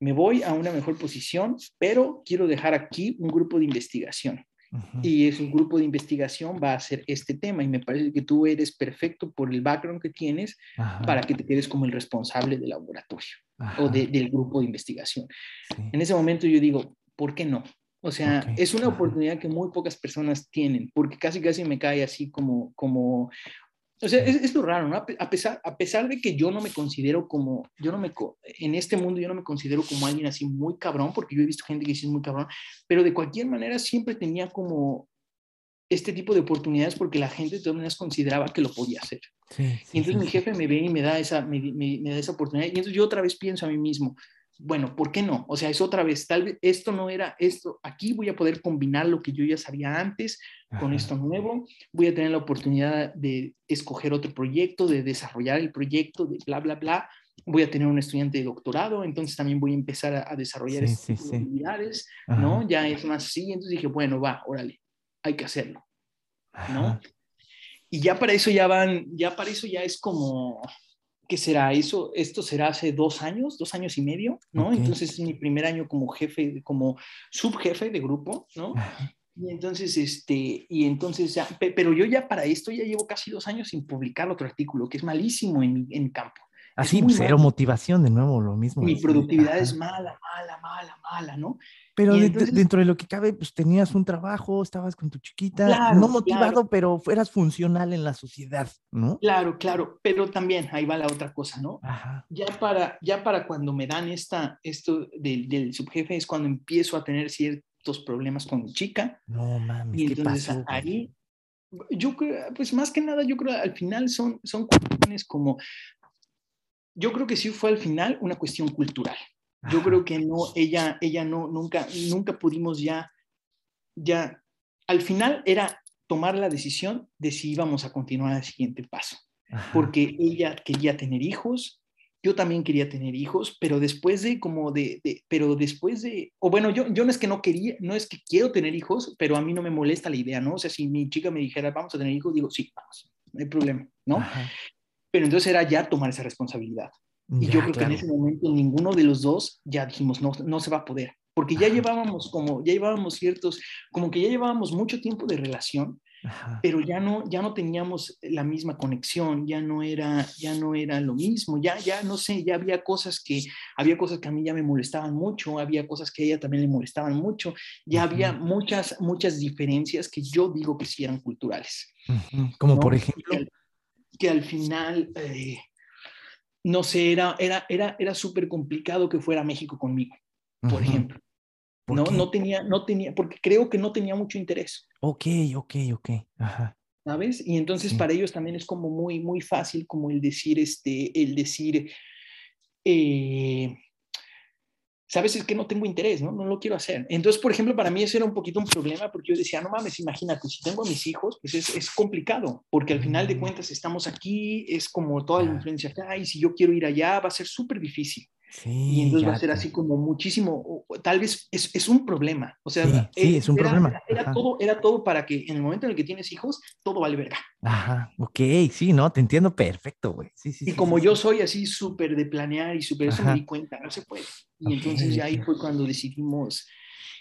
me voy a una mejor posición, pero quiero dejar aquí un grupo de investigación. Uh -huh. Y es un grupo de investigación va a hacer este tema y me parece que tú eres perfecto por el background que tienes Ajá. para que te quedes como el responsable del laboratorio Ajá. o de, del grupo de investigación. Sí. En ese momento yo digo, ¿por qué no? O sea, okay. es una oportunidad que muy pocas personas tienen, porque casi casi me cae así como, como o sea, es, es, lo raro, ¿no? A pesar, a pesar de que yo no me considero como, yo no me, en este mundo yo no me considero como alguien así muy cabrón, porque yo he visto gente que sí es muy cabrón, pero de cualquier manera siempre tenía como este tipo de oportunidades porque la gente de todas maneras consideraba que lo podía hacer. Sí, sí, y entonces sí, mi jefe me ve y me da, esa, me, me, me da esa oportunidad, y entonces yo otra vez pienso a mí mismo, bueno, ¿por qué no? O sea, es otra vez, tal vez esto no era esto, aquí voy a poder combinar lo que yo ya sabía antes. Con esto nuevo, voy a tener la oportunidad de escoger otro proyecto, de desarrollar el proyecto, de bla, bla, bla, voy a tener un estudiante de doctorado, entonces también voy a empezar a, a desarrollar sí, estas sí, habilidades, ¿no? Ya es más así, entonces dije, bueno, va, órale, hay que hacerlo, ¿no? Ajá. Y ya para eso ya van, ya para eso ya es como, ¿qué será eso? Esto será hace dos años, dos años y medio, ¿no? Okay. Entonces es mi primer año como jefe, como subjefe de grupo, ¿no? Entonces, este, y entonces ya, pero yo ya para esto ya llevo casi dos años sin publicar otro artículo, que es malísimo en mi, en mi campo. Así, cero malo. motivación, de nuevo, lo mismo. Mi productividad Ajá. es mala, mala, mala, mala, ¿no? Pero entonces, dentro de lo que cabe, pues tenías un trabajo, estabas con tu chiquita, claro, no motivado, claro. pero fueras funcional en la sociedad, ¿no? Claro, claro, pero también ahí va la otra cosa, ¿no? Ajá. Ya para, ya para cuando me dan esta, esto del, del subjefe es cuando empiezo a tener ciertos problemas con mi chica. No mames, y entonces ¿qué pasó? ahí, yo creo, pues más que nada, yo creo al final son, son cuestiones como, yo creo que sí fue al final una cuestión cultural. Yo creo que no, ella, ella no, nunca, nunca pudimos ya, ya, al final era tomar la decisión de si íbamos a continuar al siguiente paso. Ajá. Porque ella quería tener hijos, yo también quería tener hijos, pero después de como de, de, pero después de, o bueno, yo, yo no es que no quería, no es que quiero tener hijos, pero a mí no me molesta la idea, ¿no? O sea, si mi chica me dijera, vamos a tener hijos, digo, sí, vamos, no hay problema, ¿no? Ajá. Pero entonces era ya tomar esa responsabilidad. Y Ya, yo creo que en ese momento ninguno de los dos ya dijimos, no, no se va a poder, porque ya Ajá. llevábamos como, ya llevábamos ciertos, como que ya llevábamos mucho tiempo de relación, Ajá. pero ya no, ya no teníamos la misma conexión, ya no era, ya no era lo mismo, ya, ya no sé, ya había cosas que, había cosas que a mí ya me molestaban mucho, había cosas que a ella también le molestaban mucho, ya había muchas, muchas diferencias que yo digo que sí eran culturales. Como ¿no? por Que ejemplo. al, que al final, eh, no sé, era, era, era, era súper complicado que fuera a México conmigo, por ejemplo. ¿Por No, qué? no tenía, no tenía, porque creo que no tenía mucho interés. Ok, ok, ok. Ajá. ¿sabes? Y entonces Sí. para ellos también es como muy, muy fácil como el decir, este, el decir, eh, sabes, es que no tengo interés, ¿no? No lo quiero hacer. Entonces, por ejemplo, para mí eso era un poquito un problema porque yo decía, no mames, imagínate, si tengo a mis hijos, pues es, es complicado, porque al final de Mm. cuentas estamos aquí, es como toda la influencia acá, y si yo quiero ir allá, va a ser súper difícil. Y Sí, entonces va a ser así como muchísimo, tal vez es, es un problema. O sea, Sí, sí, eh, es un era- problema. Era, era todo, era todo para que en el momento en el que tienes hijos, todo vale verga. Ajá, ok, sí, no, te entiendo perfecto, güey. Sí, sí, Y como yo soy así súper de planear y súper eso me di cuenta, no se puede. Y Ok, entonces ya ahí fue cuando decidimos,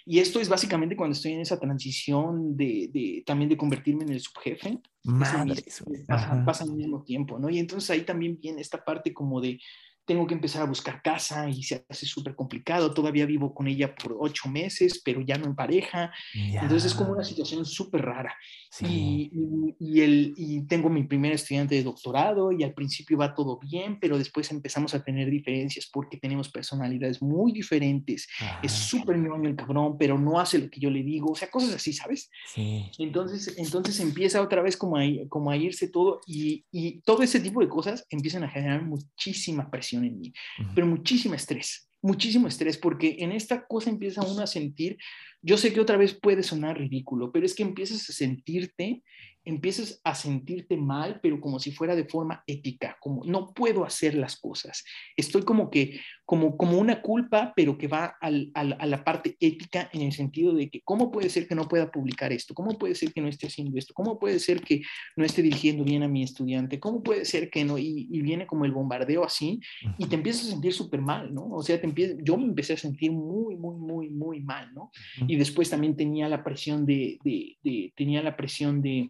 y esto es básicamente cuando estoy en esa transición de, de también de convertirme en el subjefe. Es el mismo- Madres, güey. pasa, pasa al mismo tiempo, ¿no? Y entonces ahí también viene esta parte como de, tengo que empezar a buscar casa y se hace súper complicado. Todavía vivo con ella por ocho meses, pero ya no en pareja. Entonces es como una situación súper rara. sí. Y, y, y el, y tengo mi primer estudiante de doctorado y al principio va todo bien, pero después empezamos a tener diferencias porque tenemos personalidades muy diferentes. Es Ajá, súper ñoño el cabrón, pero no hace lo que yo le digo, o sea, cosas así, ¿sabes? sí. Entonces, entonces empieza otra vez como a, como a irse todo y, y todo ese tipo de cosas empiezan a generar muchísima presión en mí, pero muchísimo estrés, muchísimo estrés, porque en esta cosa empieza uno a sentir, yo sé que otra vez puede sonar ridículo, pero es que empiezas a sentirte, empiezas a sentirte mal, pero como si fuera de forma ética, como no puedo hacer las cosas. Estoy como que, como, como una culpa, pero que va al, al, a la parte ética en el sentido de que, ¿cómo puede ser que no pueda publicar esto? ¿Cómo puede ser que no esté haciendo esto? ¿Cómo puede ser que no esté dirigiendo bien a mi estudiante? ¿Cómo puede ser que no? Y, y viene como el bombardeo así y te empiezas a sentir súper mal, ¿no? O sea, te empieza, yo me empecé a sentir muy, muy, muy, muy mal, ¿no? Y después también tenía la presión de, de, de tenía la presión de,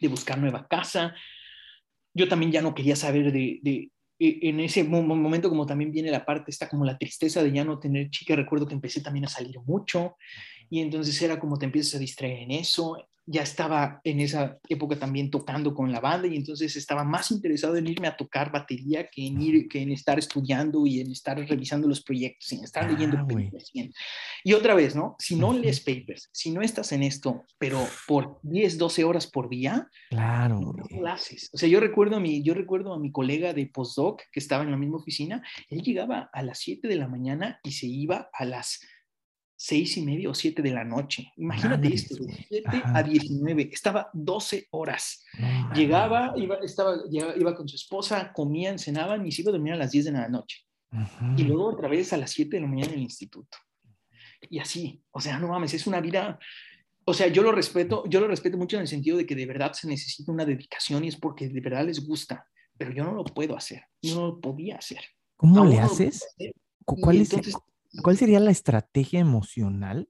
de buscar nueva casa. Yo también ya no quería saber de, de e- en ese mo- mo- momento como también viene la parte, está como la tristeza de ya no tener chica, recuerdo que empecé también a salir mucho y entonces era como te empiezas a distraer en eso, ya estaba en esa época también tocando con la banda y entonces estaba más interesado en irme a tocar batería que en, ir, que en estar estudiando y en estar revisando los proyectos, en estar leyendo Ah, papers. y en- Y otra vez, ¿no? Si no lees papers, si no estás en esto, pero por 10, 12 horas por día, Claro, no haces. O sea, yo recuerdo a mi, yo recuerdo a mi colega de postdoc que estaba en la misma oficina, él llegaba a las 7 de la mañana y se iba a las seis y media o 7 de la noche. Imagínate Madres, esto, de güey. 7 Ajá. a 19, estaba 12 horas. Llegaba, iba, estaba, iba con su esposa, comían, cenaban y se iba a dormir a las 10 de la noche. Y luego otra vez a las 7 de la mañana en el instituto. Y así, o sea, no mames, es una vida, o sea, yo lo respeto, yo lo respeto mucho en el sentido de que de verdad se necesita una dedicación y es porque de verdad les gusta, pero yo no lo puedo hacer, yo no lo podía hacer. ¿Cómo Aún le haces? ¿Cuál, es, entonces- ¿Cuál sería la estrategia emocional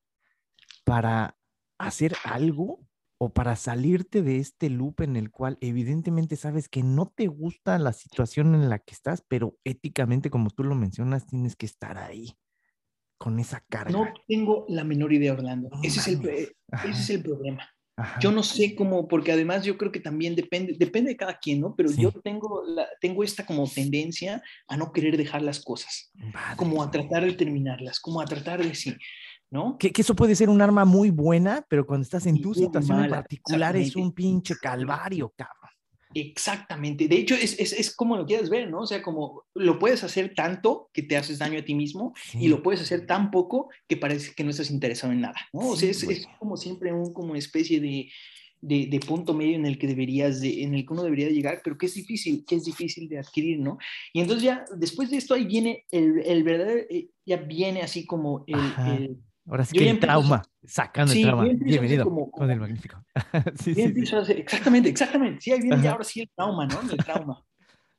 para hacer algo o para salirte de este loop en el cual evidentemente sabes que no te gusta la situación en la que estás, pero éticamente, como tú lo mencionas, tienes que estar ahí con esa carga? No tengo la menor idea, Orlando. No ese, es el, mames. ese es el problema. Ajá. Yo no sé cómo, porque además yo creo que también depende, depende de cada quien, ¿no? Pero Sí. yo tengo, la, tengo esta como tendencia a no querer dejar las cosas, como a tratar de terminarlas, como a tratar de sí, ¿no? Que, que eso puede ser un arma muy buena, pero cuando estás en tu muy situación en particular es un pinche calvario, cabrón. Exactamente. De hecho, es, es, es como lo quieras ver, ¿no? O sea, como lo puedes hacer tanto que te haces daño a ti mismo y lo puedes hacer tan poco que parece que no estás interesado en nada, ¿no? O sea, es, es como siempre un como especie de, de, de punto medio en el que deberías, de, en el que uno debería llegar, pero que es difícil, que es difícil de adquirir, ¿no? Y entonces ya, después de esto ahí viene el, el verdadero, eh, ya viene así como el Ahora sí Yo que el empiezo trauma, sacando Sí, el trauma. Bienvenido como- con el magnífico. sí, sí, hacer- exactamente, exactamente, sí, ahí viene ya Ajá. ahora sí el trauma, ¿no? El trauma.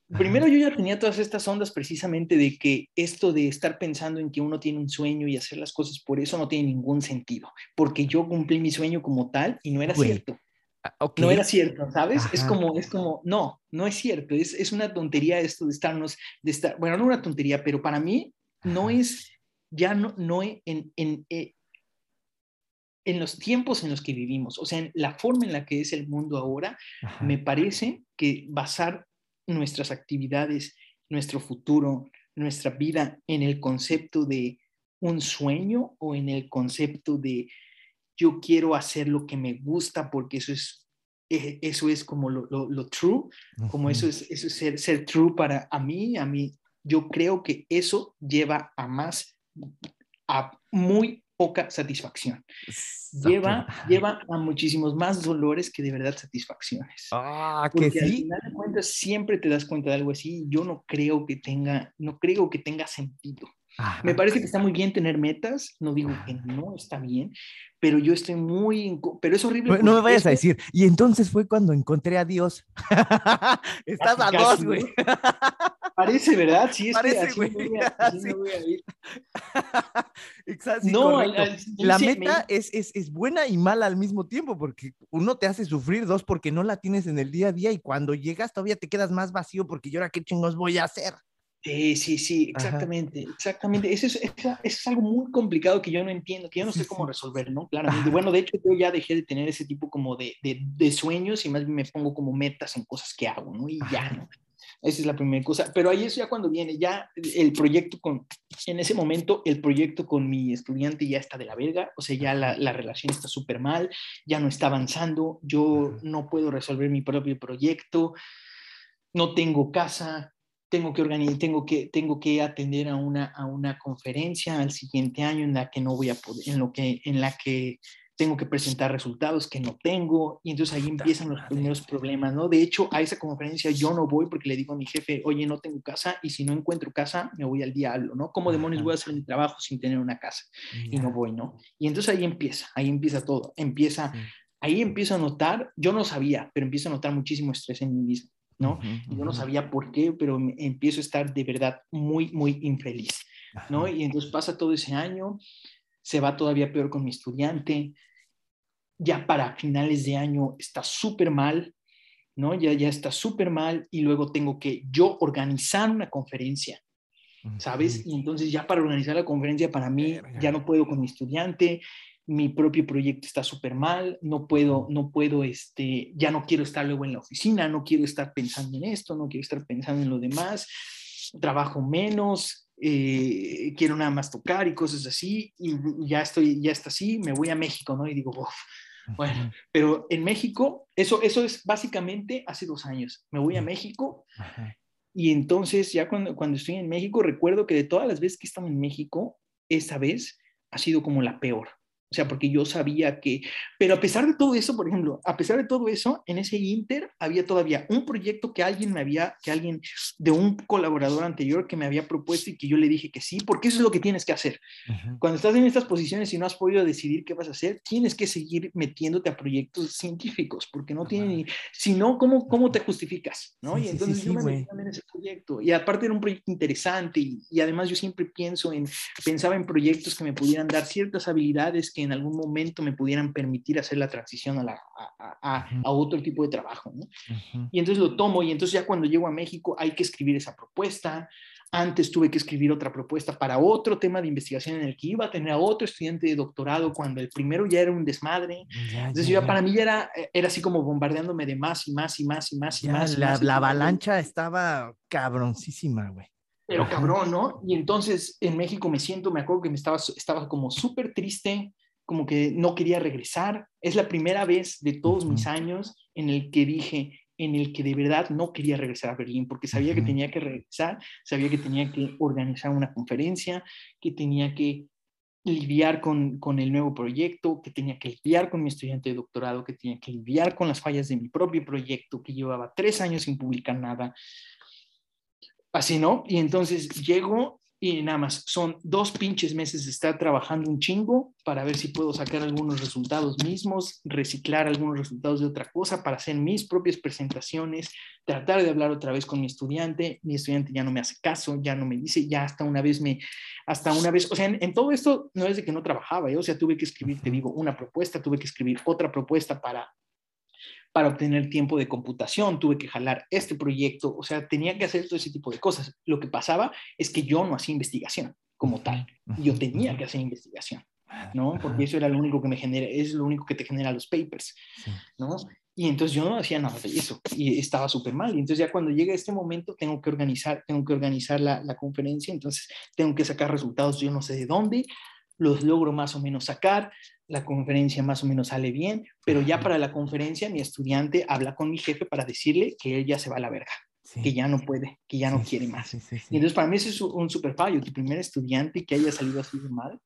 primero yo ya tenía todas estas ondas precisamente de que esto de estar pensando en que uno tiene un sueño y hacer las cosas por eso no tiene ningún sentido, porque yo cumplí mi sueño como tal y no era cierto. Ah, no era cierto, ¿sabes? Es como, es como, no, no es cierto, es, es, una tontería esto de estarnos, de estar, bueno, no una tontería, pero para mí no es, ya no, no en, en, eh, en los tiempos en los que vivimos, o sea, en la forma en la que es el mundo ahora, me parece que basar nuestras actividades, nuestro futuro, nuestra vida en el concepto de un sueño o en el concepto de yo quiero hacer lo que me gusta porque eso es, eh, eso es como lo, lo, true, como eso es, eso es ser, ser true para a mí, a mí, yo creo que eso lleva a más, a muy poca satisfacción. Lleva, lleva a muchísimos más dolores que de verdad satisfacciones. Ah, que sí. Al final de cuentas siempre te das cuenta de algo así. Yo no creo que tenga, no creo que tenga sentido. Me parece que está muy bien tener metas, no digo que no está bien, pero yo estoy muy, pero es horrible. No, me vayas a decir, y entonces fue cuando encontré a Dios. Estás a dos, güey. Parece, ¿verdad? Sí, es Parece, que así, voy a ir. Exacto. no, la meta es, es, es, buena y mala al mismo tiempo, porque uno te hace sufrir, dos, porque no la tienes en el día a día, y cuando llegas todavía te quedas más vacío, porque yo ahora qué chingos voy a hacer. Sí, sí, sí, exactamente, exactamente. Eso es, eso es, algo muy complicado que yo no entiendo, que yo no sé cómo resolver, ¿no? Claramente. Bueno, de hecho, yo ya dejé de tener ese tipo como de, de, de sueños y más bien me pongo como metas en cosas que hago, ¿no? Y ya, ¿no? Esa es la primera cosa. Pero ahí es ya cuando viene, ya el proyecto con, en ese momento, el proyecto con mi estudiante ya está de la verga, o sea, ya la, la relación está súper mal, ya no está avanzando, yo no puedo resolver mi propio proyecto, no tengo casa, tengo que organizar, tengo que, tengo que atender a una, a una conferencia al siguiente año en la que no voy a poder, en lo que, en la que tengo que presentar resultados que no tengo, y entonces ahí empiezan los primeros problemas, ¿no? De hecho, a esa conferencia yo no voy porque le digo a mi jefe, oye, no tengo casa, y si no encuentro casa, me voy al diablo, ¿no? ¿Cómo demonios voy a hacer mi trabajo sin tener una casa? Y no voy, ¿no? Y entonces ahí empieza, ahí empieza todo, empieza, ahí empiezo a notar, yo no sabía, pero empiezo a notar muchísimo estrés en mí mismo. ¿no? Yo no sabía por qué, pero empiezo a estar de verdad muy, muy infeliz, ¿no? Y entonces pasa todo ese año, se va todavía peor con mi estudiante, ya para finales de año está súper mal, ¿no? Ya, ya está súper mal y luego tengo que yo organizar una conferencia, ¿sabes? Y entonces ya para organizar la conferencia para mí ya no puedo con mi estudiante, mi propio proyecto está súper mal, no puedo, no puedo, este, ya no quiero estar luego en la oficina, no quiero estar pensando en esto, no quiero estar pensando en lo demás, trabajo menos, eh, quiero nada más tocar y cosas así, y ya estoy, ya está así, me voy a México, ¿no? Y digo, bueno, pero en México, eso, eso es básicamente hace dos años, me voy a México. Y entonces ya cuando, cuando estoy en México, recuerdo que de todas las veces que estaba en México, esa vez ha sido como la peor. O sea, porque yo sabía que, pero a pesar de todo eso, por ejemplo, a pesar de todo eso, en ese Inter había todavía un proyecto que alguien me había, que alguien de un colaborador anterior que me había propuesto y que yo le dije que sí, porque eso es lo que tienes que hacer. Cuando estás en estas posiciones y no has podido decidir qué vas a hacer, tienes que seguir metiéndote a proyectos científicos, porque no tienen, si no, ¿cómo, ¿cómo te justificas? ¿no? y entonces yo me metí en ese proyecto. Y aparte era un proyecto interesante y, y además yo siempre pienso en, pensaba en proyectos que me pudieran dar ciertas habilidades que en algún momento me pudieran permitir hacer la transición a, la, a, a, otro tipo de trabajo. ¿no? Y entonces lo tomo y entonces ya cuando llego a México hay que escribir esa propuesta. Antes tuve que escribir otra propuesta para otro tema de investigación en el que iba a tener a otro estudiante de doctorado cuando el primero ya era un desmadre. entonces ya, para mí ya era, era así como bombardeándome de más y más y más y más y más. La, la avalancha estaba cabroncísima, güey pero cabrón, ¿no? Y entonces en México me siento, me acuerdo que me estaba, estaba como súper triste, como que no quería regresar. Es la primera vez de todos mis años en el que dije, en el que de verdad no quería regresar a Berlín, porque sabía que tenía que regresar, sabía que tenía que organizar una conferencia, que tenía que lidiar con, con, el nuevo proyecto, que tenía que lidiar con mi estudiante de doctorado, que tenía que lidiar con las fallas de mi propio proyecto, que llevaba tres años sin publicar nada. Así, ¿no? Y entonces llego y nada más, son dos pinches meses de estar trabajando un chingo para ver si puedo sacar algunos resultados mismos, reciclar algunos resultados de otra cosa para hacer mis propias presentaciones, tratar de hablar otra vez con mi estudiante, mi estudiante ya no me hace caso, ya no me dice, ya hasta una vez me, hasta una vez, o sea, en, todo esto no es de que no trabajaba, ¿eh? o sea, tuve que escribir, te digo, una propuesta, tuve que escribir otra propuesta para para obtener tiempo de computación, tuve que jalar este proyecto, o sea, tenía que hacer todo ese tipo de cosas. Lo que pasaba es que yo no hacía investigación como tal, yo tenía que hacer investigación, ¿no? Porque eso era lo único que me genera, es lo único que te genera los papers, ¿no? Y entonces yo no hacía nada de eso y estaba súper mal. Y entonces ya cuando llega este momento tengo que organizar, tengo que organizar la, la conferencia, entonces tengo que sacar resultados, yo no sé de dónde, los logro más o menos sacar, la conferencia más o menos sale bien, pero ya para la conferencia mi estudiante habla con mi jefe para decirle que él ya se va a la verga, que ya no puede, que ya no quiere más. y entonces para mí eso es un super fallo, tu primer estudiante que haya salido así de mal,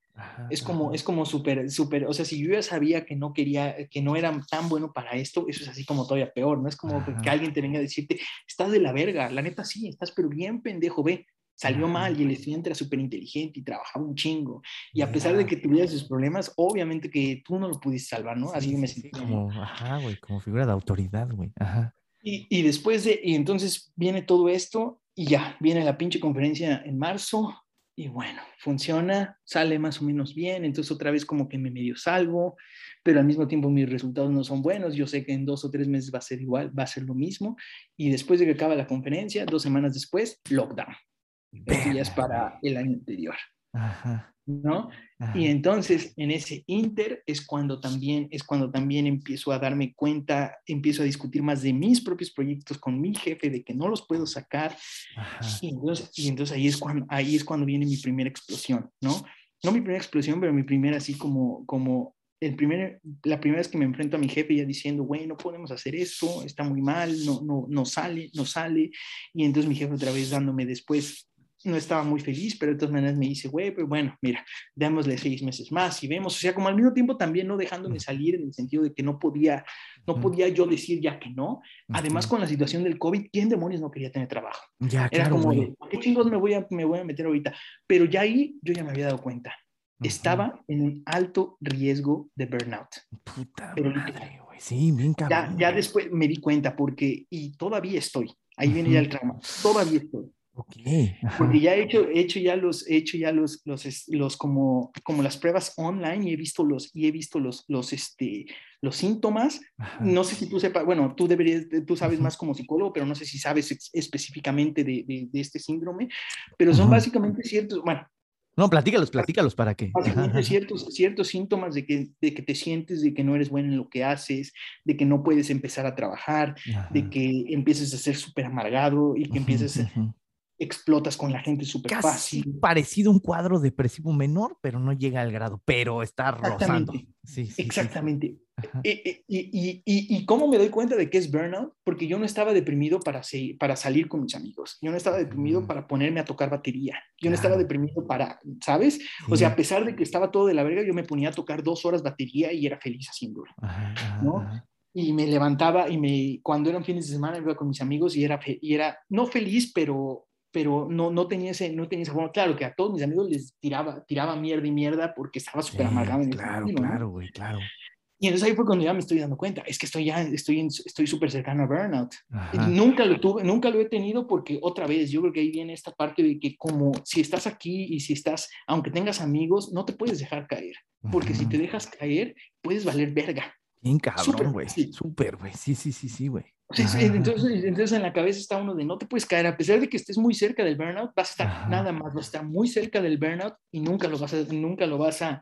es como, es como súper, súper, o sea, si yo ya sabía que no quería, que no era tan bueno para esto, eso es así como todavía peor, ¿no? Es como que alguien te venga a decirte, estás de la verga, la neta sí, estás pero bien pendejo, ve, salió mal y el estudiante era súper inteligente y trabajaba un chingo. Y a pesar de que tuviera sus problemas, obviamente que tú no lo pudiste salvar, ¿no? Así que me sentí. como, ajá, güey, como figura de autoridad, güey. Ajá. Y, y, después de, y entonces viene todo esto y ya, viene la pinche conferencia en marzo y bueno, funciona, sale más o menos bien, entonces otra vez como que me medio salvo, pero al mismo tiempo mis resultados no son buenos, yo sé que en dos o tres meses va a ser igual, va a ser lo mismo, y después de que acaba la conferencia, dos semanas después, lockdown. Eso ya es para el año anterior. ¿No? Y entonces en ese inter es cuando también es cuando también empiezo a darme cuenta, empiezo a discutir más de mis propios proyectos con mi jefe de que no los puedo sacar. Y entonces, y entonces ahí es cuando ahí es cuando viene mi primera explosión, ¿no? No mi primera explosión, pero mi primera así como como el primer, la primera vez que me enfrento a mi jefe ya diciendo, güey, no podemos hacer esto, está muy mal, no, no, no sale, no sale. Y entonces mi jefe otra vez dándome después no estaba muy feliz, pero de todas maneras me dice, güey, pues bueno, mira, démosle seis meses más y vemos, o sea, como al mismo tiempo también no dejándome salir en el sentido de que no podía, no podía yo decir ya que no. Además, con la situación del COVID, ¿quién demonios no quería tener trabajo? Ya, Era como, ¿qué chingos me voy, a, me voy a meter ahorita? Pero ya ahí yo ya me había dado cuenta. Estaba en un alto riesgo de burnout. Puta madre, güey. Sí, bien cabrón. Ya, ya después me di cuenta porque, y todavía estoy, ahí viene ya el trauma, todavía estoy porque ya he hecho, he hecho ya los, he hecho ya los, los, los como, como las pruebas online y he visto los, y he visto los, los, este, los síntomas. No sé si tú sepas, bueno, tú deberías, tú sabes más como psicólogo, pero no sé si sabes específicamente de, de, este síndrome, pero son básicamente ciertos, bueno. No, platícalos, platícalos para qué. ciertos, ciertos síntomas de que, de que te sientes de que no eres bueno en lo que haces, de que no puedes empezar a trabajar, de que empieces a ser súper amargado y que empieces a explotas con la gente súper fácil. Parecido a un cuadro depresivo menor, pero no llega al grado, pero está rozando. Sí, Exactamente. Y, y, y, cómo me doy cuenta de que es burnout? Porque yo no estaba deprimido para, para salir con mis amigos. Yo no estaba deprimido mm. para ponerme a tocar batería. Yo no estaba deprimido para, ¿sabes? O sea, a pesar de que estaba todo de la verga, yo me ponía a tocar dos horas batería y era feliz haciéndolo. ¿no? y me levantaba y me cuando eran fines de semana iba con mis amigos y era y era no feliz pero pero no, no tenía ese, no tenía esa forma. Claro que a todos mis amigos les tiraba, tiraba mierda y mierda porque estaba súper amargado. En claro, claro, güey, claro. Y entonces ahí fue cuando ya me estoy dando cuenta, es que estoy ya, estoy estoy súper cercano a burnout. Nunca lo tuve, nunca lo he tenido porque otra vez, yo creo que ahí viene esta parte de que como si estás aquí y si estás, aunque tengas amigos, no te puedes dejar caer, porque si te dejas caer, puedes valer verga. Bien cabrón, güey. Súper, güey. Sí, sí, sí, sí, güey entonces, entonces en la cabeza está uno de no te puedes caer, a pesar de que estés muy cerca del burnout, vas a estar nada más, vas a estar muy cerca del burnout y nunca lo vas a, nunca lo vas a,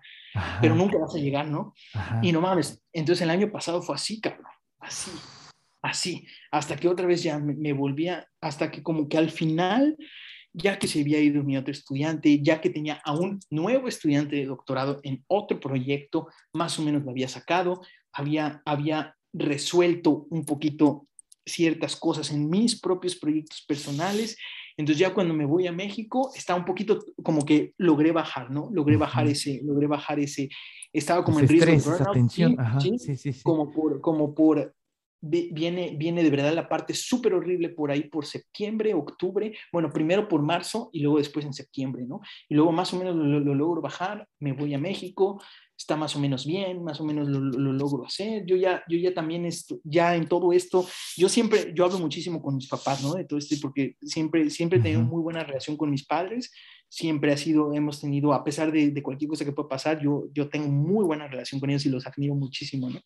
pero nunca vas a llegar, ¿no? Y no mames, entonces el año pasado fue así, cabrón, así, así, hasta que otra vez ya me, me volvía, hasta que como que al final, ya que se había ido mi otro estudiante, ya que tenía a un nuevo estudiante de doctorado en otro proyecto, más o menos lo había sacado, había, había resuelto un poquito ciertas cosas en mis propios proyectos personales. Entonces ya cuando me voy a México, está un poquito como que logré bajar, ¿no? Logré bajar ese, logré bajar ese, estaba como en riesgo de burnout, tensión. ¿sí? Sí, sí, como por, como por viene, viene de verdad la parte súper horrible por ahí por septiembre, octubre, bueno, primero por marzo y luego después en septiembre, ¿no? Y luego más o menos lo, lo logro bajar, me voy a México, está más o menos bien, más o menos lo, logro hacer. Yo ya, yo ya también, esto, ya en todo esto, yo siempre, yo hablo muchísimo con mis papás, ¿no? De todo esto, porque siempre, siempre he tenido muy buena relación con mis padres siempre ha sido, hemos tenido, a pesar de, de, cualquier cosa que pueda pasar, yo, yo tengo muy buena relación con ellos y los admiro muchísimo, ¿no?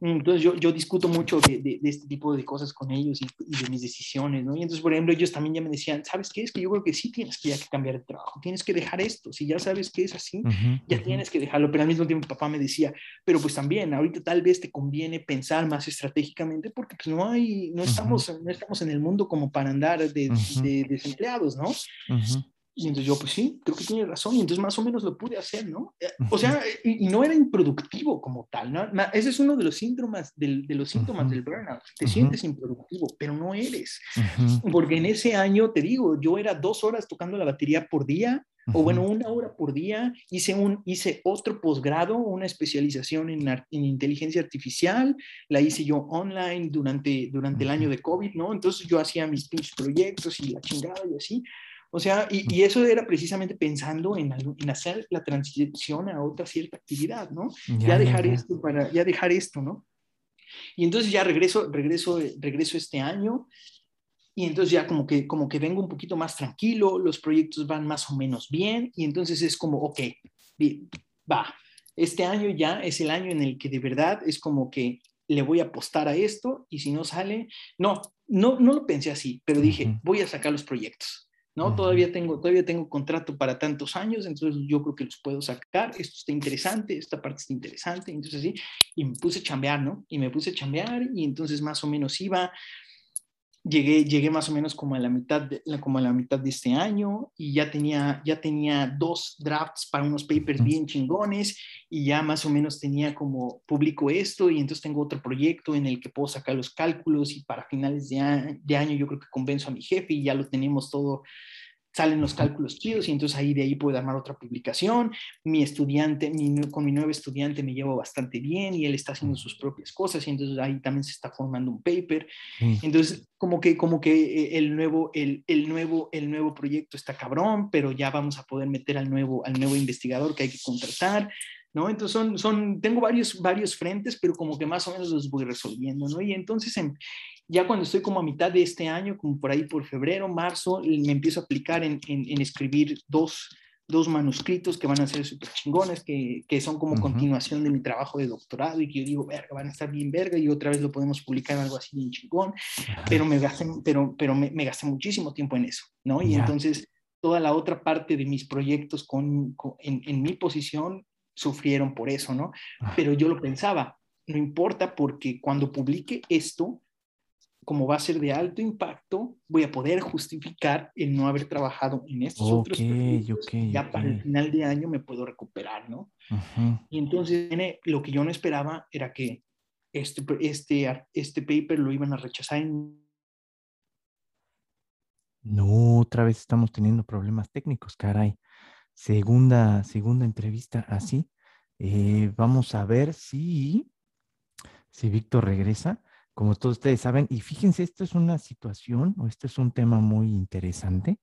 Entonces yo, yo discuto mucho de, de, este tipo de cosas con ellos y, de mis decisiones, ¿no? Y entonces, por ejemplo, ellos también ya me decían, ¿sabes qué? Es que yo creo que sí tienes que ya que cambiar de trabajo, tienes que dejar esto, si ya sabes que es así, ya tienes que dejarlo, pero al mismo tiempo papá me decía, pero pues también, ahorita tal vez te conviene pensar más estratégicamente porque pues no hay, no estamos, no estamos en el mundo como para andar de, desempleados, ¿no? Y entonces yo, pues sí, creo que tiene razón. Y entonces más o menos lo pude hacer, ¿no? Eh, o sea, y, no era improductivo como tal, ¿no? Ese es uno de los síntomas del, de los síntomas del burnout. Te sientes improductivo, pero no eres. Porque en ese año, te digo, yo era dos horas tocando la batería por día, o bueno, una hora por día. Hice, un, hice otro posgrado, una especialización en, en, inteligencia artificial. La hice yo online durante, durante el año de COVID, ¿no? Entonces yo hacía mis pinches proyectos y la chingada y así. O sea, y, eso era precisamente pensando en, en, hacer la transición a otra cierta actividad, ¿no? Ya, dejar esto para, ya dejar esto, ¿no? Y entonces ya regreso, regreso, regreso este año y entonces ya como que, como que vengo un poquito más tranquilo, los proyectos van más o menos bien y entonces es como, ok, va, este año ya es el año en el que de verdad es como que le voy a apostar a esto y si no sale, no, no, no lo pensé así, pero dije, voy a sacar los proyectos. ¿No? Todavía tengo, todavía tengo contrato para tantos años, entonces yo creo que los puedo sacar, esto está interesante, esta parte está interesante, entonces sí, y me puse a chambear, ¿no? Y me puse a chambear y entonces más o menos iba, llegué, llegué más o menos como a la mitad de, como a la mitad de este año y ya tenía, ya tenía dos drafts para unos papers bien chingones y ya más o menos tenía como publico esto y entonces tengo otro proyecto en el que puedo sacar los cálculos y para finales de, de año yo creo que convenzo a mi jefe y ya lo tenemos todo salen los cálculos chidos y entonces ahí de ahí puedo armar otra publicación. Mi estudiante, con mi nuevo estudiante me llevo bastante bien y él está haciendo sus propias cosas y entonces ahí también se está formando un paper. Entonces, como que, como que eh, el nuevo, el, el, nuevo, el nuevo proyecto está cabrón, pero ya vamos a poder meter al nuevo, al nuevo investigador que hay que contratar. ¿No? Entonces son, son, tengo varios, varios frentes, pero como que más o menos los voy resolviendo, ¿no? Y entonces en, ya cuando estoy como a mitad de este año, como por ahí por febrero, marzo, me empiezo a aplicar en, en, escribir dos, dos, manuscritos que van a ser súper chingones, que, que, son como continuación de mi trabajo de doctorado y que yo digo, verga, van a estar bien verga y otra vez lo podemos publicar en algo así bien chingón, pero me gasté, pero, pero me, me, gasté muchísimo tiempo en eso, ¿no? Y entonces toda la otra parte de mis proyectos con, en, en, mi posición sufrieron por eso, ¿no? Ah. Pero yo lo pensaba, no importa porque cuando publique esto, como va a ser de alto impacto, voy a poder justificar el no haber trabajado en estos otros proyectos. ya para el final de año me puedo recuperar, ¿no? Y entonces lo que yo no esperaba era que este, este, este paper lo iban a rechazar No, otra vez estamos teniendo problemas técnicos, caray. Segunda, segunda entrevista así. Eh, vamos a ver si, si Víctor regresa como todos ustedes saben, y fíjense, esto es una situación o esto es un tema muy interesante.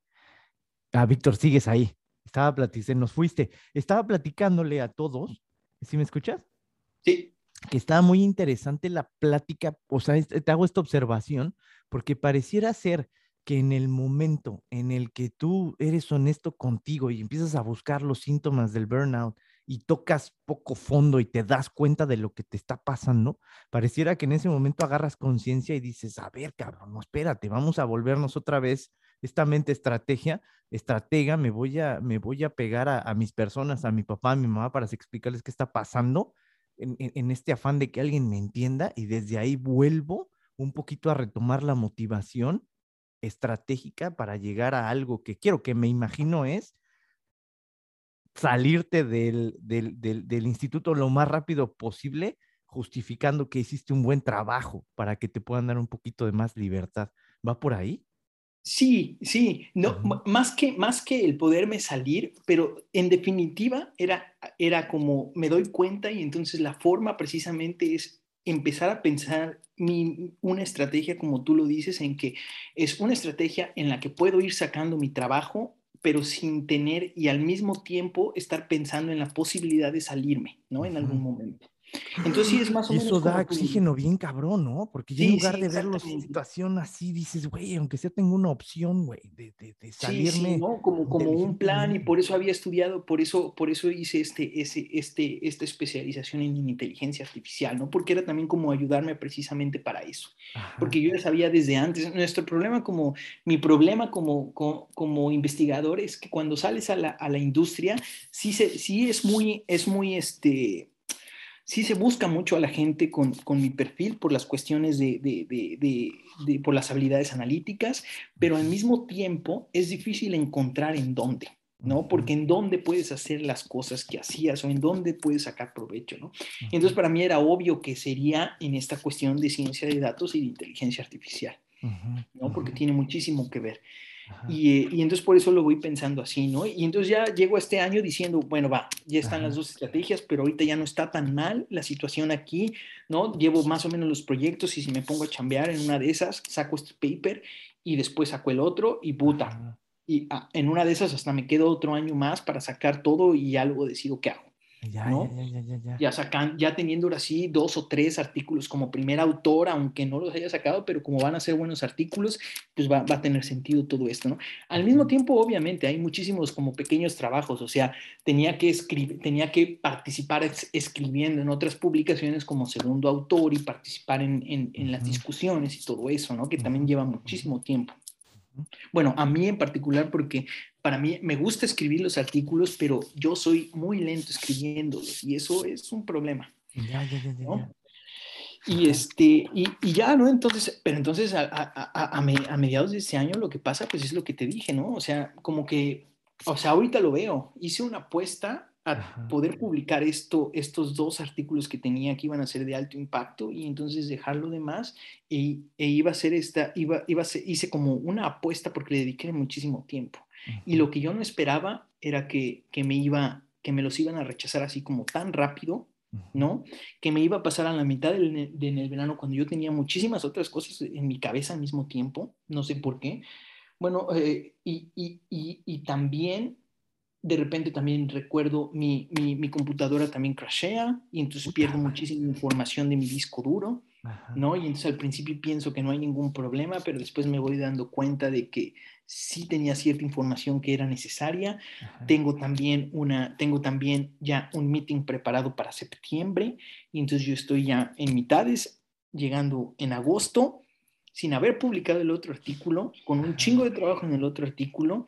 Ah, Víctor, sigues ahí. Estaba platicando, nos fuiste. Estaba platicándole a todos. ¿Sí me escuchas? Sí. Que estaba muy interesante la plática, o sea, te hago esta observación, porque pareciera ser que en el momento en el que tú eres honesto contigo y empiezas a buscar los síntomas del burnout y tocas poco fondo y te das cuenta de lo que te está pasando, pareciera que en ese momento agarras conciencia y dices, a ver, cabrón, no, espérate, vamos a volvernos otra vez esta mente estrategia, estratega, me voy a, me voy a pegar a, mis personas, a mi papá, a mi mamá, para explicarles qué está pasando en, en este afán de que alguien me entienda y desde ahí vuelvo un poquito a retomar la motivación estratégica para llegar a algo que quiero, que me imagino es salirte del, del, del, instituto lo más rápido posible, justificando que hiciste un buen trabajo para que te puedan dar un poquito de más libertad. ¿Va por ahí? Sí, sí, no, más, que, más que el poderme salir, pero en definitiva era, era como me doy cuenta y entonces la forma precisamente es empezar a pensar mi, una estrategia, como tú lo dices, en que es una estrategia en la que puedo ir sacando mi trabajo, pero sin tener y al mismo tiempo estar pensando en la posibilidad de salirme, ¿no? En algún momento. Entonces sí es más o menos. Eso da oxígeno bien cabrón, ¿no? Porque ya en lugar de verlo en situación así, dices, güey, aunque sea tengo una opción, güey, de, de, de, salirme. Sí, ¿no? Como, como un plan, y por eso había estudiado, por eso, por eso hice este, ese, este, esta especialización en inteligencia artificial, ¿no? Porque era también como ayudarme precisamente para eso. Porque yo ya sabía desde antes. Nuestro problema como, mi problema como, como, como investigador es que cuando sales a la, a la industria, sí, se, sí es muy, es muy, este sí se busca mucho a la gente con, con mi perfil por las cuestiones de, de, de, de, por las habilidades analíticas, pero al mismo tiempo es difícil encontrar en dónde. ¿no? Porque en dónde puedes hacer las cosas que hacías o en dónde puedes sacar provecho, ¿no? Entonces para mí era obvio que sería en esta cuestión de ciencia de datos y de inteligencia artificial, ¿no? Porque tiene muchísimo que ver. Y, y, entonces por eso lo voy pensando así, ¿no? Y entonces ya llego este año diciendo, bueno, va, ya están las dos estrategias, pero ahorita ya no está tan mal la situación aquí, ¿no? Llevo más o menos los proyectos y si me pongo a chambear en una de esas, saco este paper y después saco el otro y puta. Y ah, en una de esas hasta me quedo otro año más para sacar todo y ya luego decido qué hago. Ya, ya, ya, ya, ya. Ya, sacan, ya teniendo ahora sí dos o tres artículos como primer autor, aunque no los haya sacado, pero como van a ser buenos artículos, pues va, va, a tener sentido todo esto, ¿no? Al mismo tiempo, obviamente, hay muchísimos como pequeños trabajos, o sea, tenía que escribir, tenía que participar escribiendo en otras publicaciones como segundo autor y participar en, en, en las discusiones y todo eso, ¿no? Que también lleva muchísimo tiempo. Bueno, a mí en particular porque para mí me gusta escribir los artículos, pero yo soy muy lento escribiéndolos y eso es un problema. Ya, ya, ya, ¿no? Y, este, y, y, ya, ¿no? Entonces, pero entonces a, a, a, mediados de ese año lo que pasa, pues es lo que te dije, ¿no? O sea, como que, o sea, ahorita lo veo, hice una apuesta a poder publicar esto, estos dos artículos que tenía que iban a ser de alto impacto y entonces dejarlo de más e, e iba a ser esta, iba, iba a ser, hice como una apuesta porque le dediqué muchísimo tiempo. Y lo que yo no esperaba era que, que, me iba, que me los iban a rechazar así como tan rápido, ¿no? Que me iba a pasar a la mitad del, de, en el verano cuando yo tenía muchísimas otras cosas en mi cabeza al mismo tiempo, no sé por qué. Bueno, eh, y, y, y, y también de repente también recuerdo mi, mi, mi, computadora también crashea y entonces pierdo muchísima información de mi disco duro, ¿no? Y entonces al principio pienso que no hay ningún problema, pero después me voy dando cuenta de que sí tenía cierta información que era necesaria. Tengo también una, tengo también ya un meeting preparado para septiembre y entonces yo estoy ya en mitades, llegando en agosto, sin haber publicado el otro artículo, con un chingo de trabajo en el otro artículo,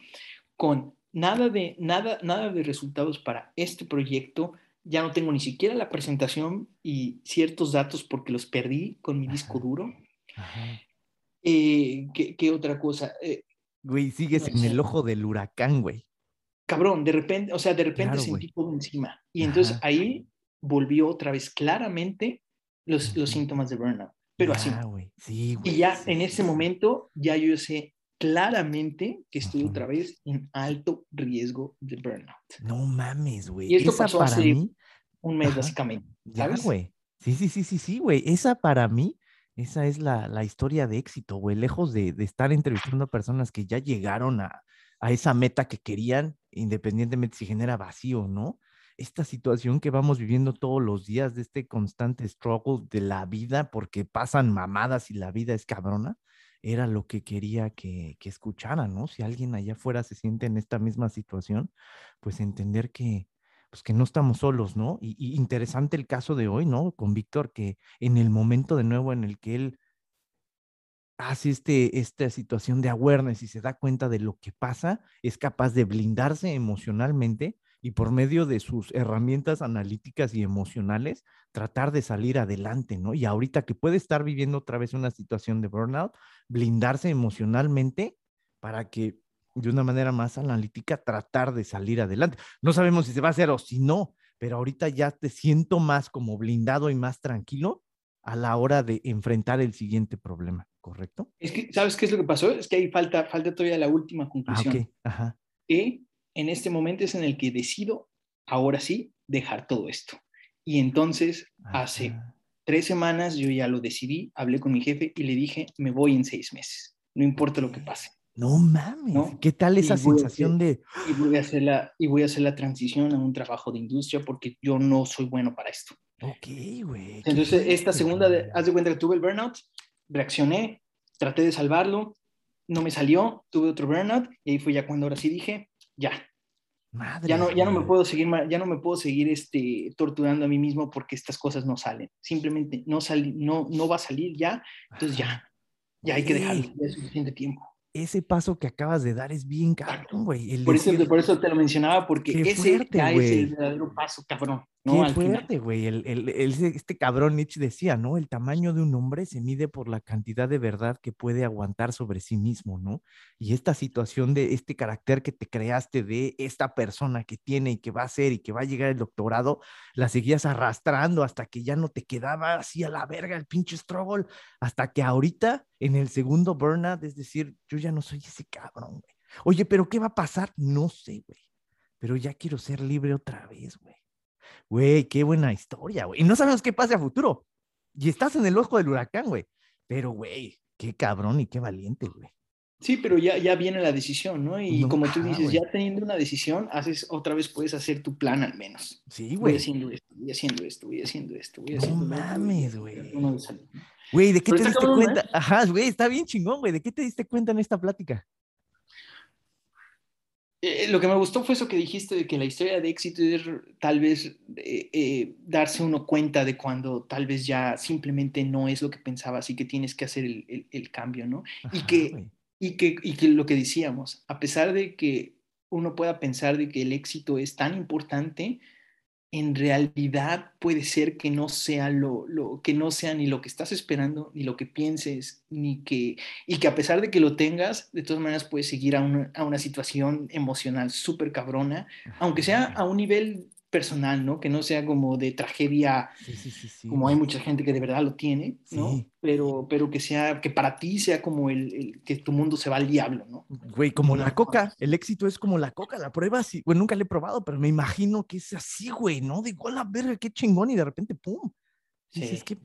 con nada de, nada, nada de resultados para este proyecto. Ya no tengo ni siquiera la presentación y ciertos datos porque los perdí con mi disco duro. Eh, ¿qué, otra cosa? Eh, güey, sigues en el ojo del huracán, güey. Cabrón, de repente, o sea, de repente sentí todo encima. Y entonces ahí volvió otra vez claramente los, los síntomas de burnout. Pero así. Sí, y ya en ese momento, ya yo sé claramente que estoy otra vez en alto riesgo de burnout. No mames, güey. Y esto pasó para hace mí... un mes, básicamente. ¿sabes? Ya, güey. Sí, sí, sí, sí, sí, güey. Esa para mí, esa es la, la historia de éxito, güey. Lejos de, de, estar entrevistando a personas que ya llegaron a, a esa meta que querían, independientemente si genera vacío, ¿no? Esta situación que vamos viviendo todos los días de este constante struggle de la vida porque pasan mamadas y la vida es cabrona era lo que quería que, que escucharan, ¿no? Si alguien allá afuera se siente en esta misma situación, pues entender que, pues que no estamos solos, ¿no? Y, interesante el caso de hoy, ¿no? Con Víctor, que en el momento de nuevo en el que él hace este, esta situación de awareness y se da cuenta de lo que pasa, es capaz de blindarse emocionalmente y por medio de sus herramientas analíticas y emocionales tratar de salir adelante, ¿no? Y ahorita que puede estar viviendo otra vez una situación de burnout, blindarse emocionalmente para que de una manera más analítica tratar de salir adelante. No sabemos si se va a hacer o si no, pero ahorita ya te siento más como blindado y más tranquilo a la hora de enfrentar el siguiente problema, ¿correcto? Es que, ¿sabes qué es lo que pasó? Es que ahí falta, falta todavía la última ah, conclusión. Ah, Ajá. Que en este momento es en el que decido, ahora sí, dejar todo esto. Y entonces, hace tres semanas yo ya lo decidí, hablé con mi jefe y le dije, me voy en seis meses, no importa lo que pase. No mames, ¿qué tal esa sensación de... Y voy, a hacer la, y voy a hacer la transición a un trabajo de industria porque yo no soy bueno para esto. Ok, güey. Entonces, esta segunda, haz de cuenta que tuve el burnout, reaccioné, traté de salvarlo, no me salió, tuve otro burnout y ahí fue ya cuando ahora sí dije, ya. Madre ya no, ya no me puedo seguir, ya no me puedo seguir este, torturando a mí mismo porque estas cosas no salen. Simplemente no, sali, no, no va a salir ya, entonces ya, ya hay que dejarlo, ya es suficiente tiempo ese paso que acabas de dar es bien cabrón, güey. Por, eso, por eso te lo mencionaba, porque ese es el verdadero paso, cabrón. ¿No? Qué fuerte, güey. El, el, este cabrón Nietzsche decía, ¿no? El tamaño de un hombre se mide por la cantidad de verdad que puede aguantar sobre sí mismo, ¿no? Y esta situación de este carácter que te creaste de esta persona que tiene y que va a ser y que va a llegar el doctorado, la seguías arrastrando hasta que ya no te quedaba así a la verga el pinche struggle, hasta que ahorita en el segundo burnout, es decir, yo ya no soy ese cabrón, güey. Oye, pero ¿qué va a pasar? No sé, güey. Pero ya quiero ser libre otra vez, güey. Güey, qué buena historia, güey. Y no sabemos qué pase a futuro. Y estás en el ojo del huracán, güey. Pero, güey, qué cabrón y qué valiente, güey. Sí, pero ya, ya viene la decisión, ¿no? Y como tú dices, ya teniendo una decisión, haces otra vez puedes hacer tu plan al menos. Sí, güey. Voy haciendo esto, voy haciendo esto, voy haciendo esto, voy haciendo no mames, güey. Güey, ¿de qué te diste cuenta? ¿eh? Ajá, güey, está bien chingón, güey. ¿De qué te diste cuenta en esta plática? Eh, lo que me gustó fue eso que dijiste de que la historia de éxito es tal vez eh, eh, darse uno cuenta de cuando tal vez ya simplemente no es lo que pensabas y que tienes que hacer el, el, cambio, ¿no? y, que, y, que, y que lo que decíamos, a pesar de que uno pueda pensar de que el éxito es tan importante, en realidad puede ser que no sea lo, lo, que no sea ni lo que estás esperando, ni lo que pienses, ni que, y que a pesar de que lo tengas, de todas maneras puedes seguir a una, a una situación emocional súper cabrona, aunque sea a un nivel personal, ¿no? Que no sea como de tragedia, como hay mucha gente que de verdad lo tiene, ¿no? Pero, pero que sea, que para ti sea como el, que tu mundo se va al diablo, ¿no? Güey, como la coca, el éxito es como la coca, la prueba, sí, bueno, nunca la he probado, pero me imagino que es así, güey, ¿no? De igual a verga, qué chingón, y de repente, ¡pum! Sí, es que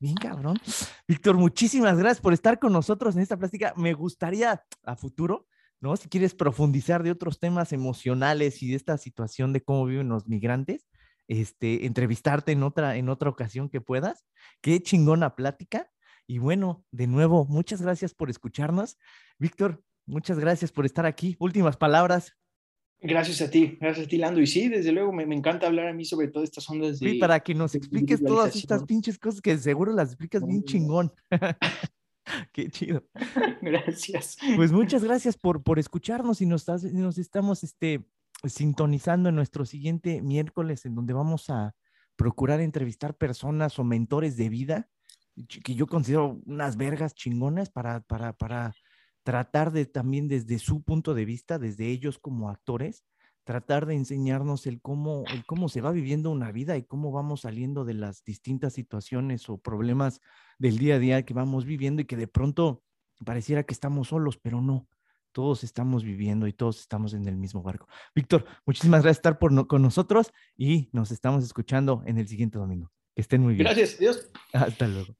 Bien cabrón. Víctor, muchísimas gracias por estar con nosotros en esta plática. Me gustaría a futuro ¿no? Si quieres profundizar de otros temas emocionales y de esta situación de cómo viven los migrantes, este, entrevistarte en otra, en otra ocasión que puedas. Qué chingona plática. Y bueno, de nuevo, muchas gracias por escucharnos. Víctor, muchas gracias por estar aquí. Últimas palabras. Gracias a ti, gracias a ti, Lando. Y sí, desde luego, me, encanta hablar a mí sobre todas estas ondas de... Sí, para que nos expliques todas estas pinches cosas que seguro las explicas bien chingón. Qué chido. Gracias. Pues muchas gracias por, por escucharnos y nos, nos estamos este, sintonizando en nuestro siguiente miércoles, en donde vamos a procurar entrevistar personas o mentores de vida que yo considero unas vergas chingonas para, para, para tratar de también desde su punto de vista, desde ellos como actores, tratar de enseñarnos el cómo, el cómo se va viviendo una vida y cómo vamos saliendo de las distintas situaciones o problemas del día a día que vamos viviendo y que de pronto pareciera que estamos solos, pero no. Todos estamos viviendo y todos estamos en el mismo barco. Víctor, muchísimas gracias por estar por con nosotros y nos estamos escuchando en el siguiente domingo. Que estén muy bien. Gracias, Dios. Hasta luego.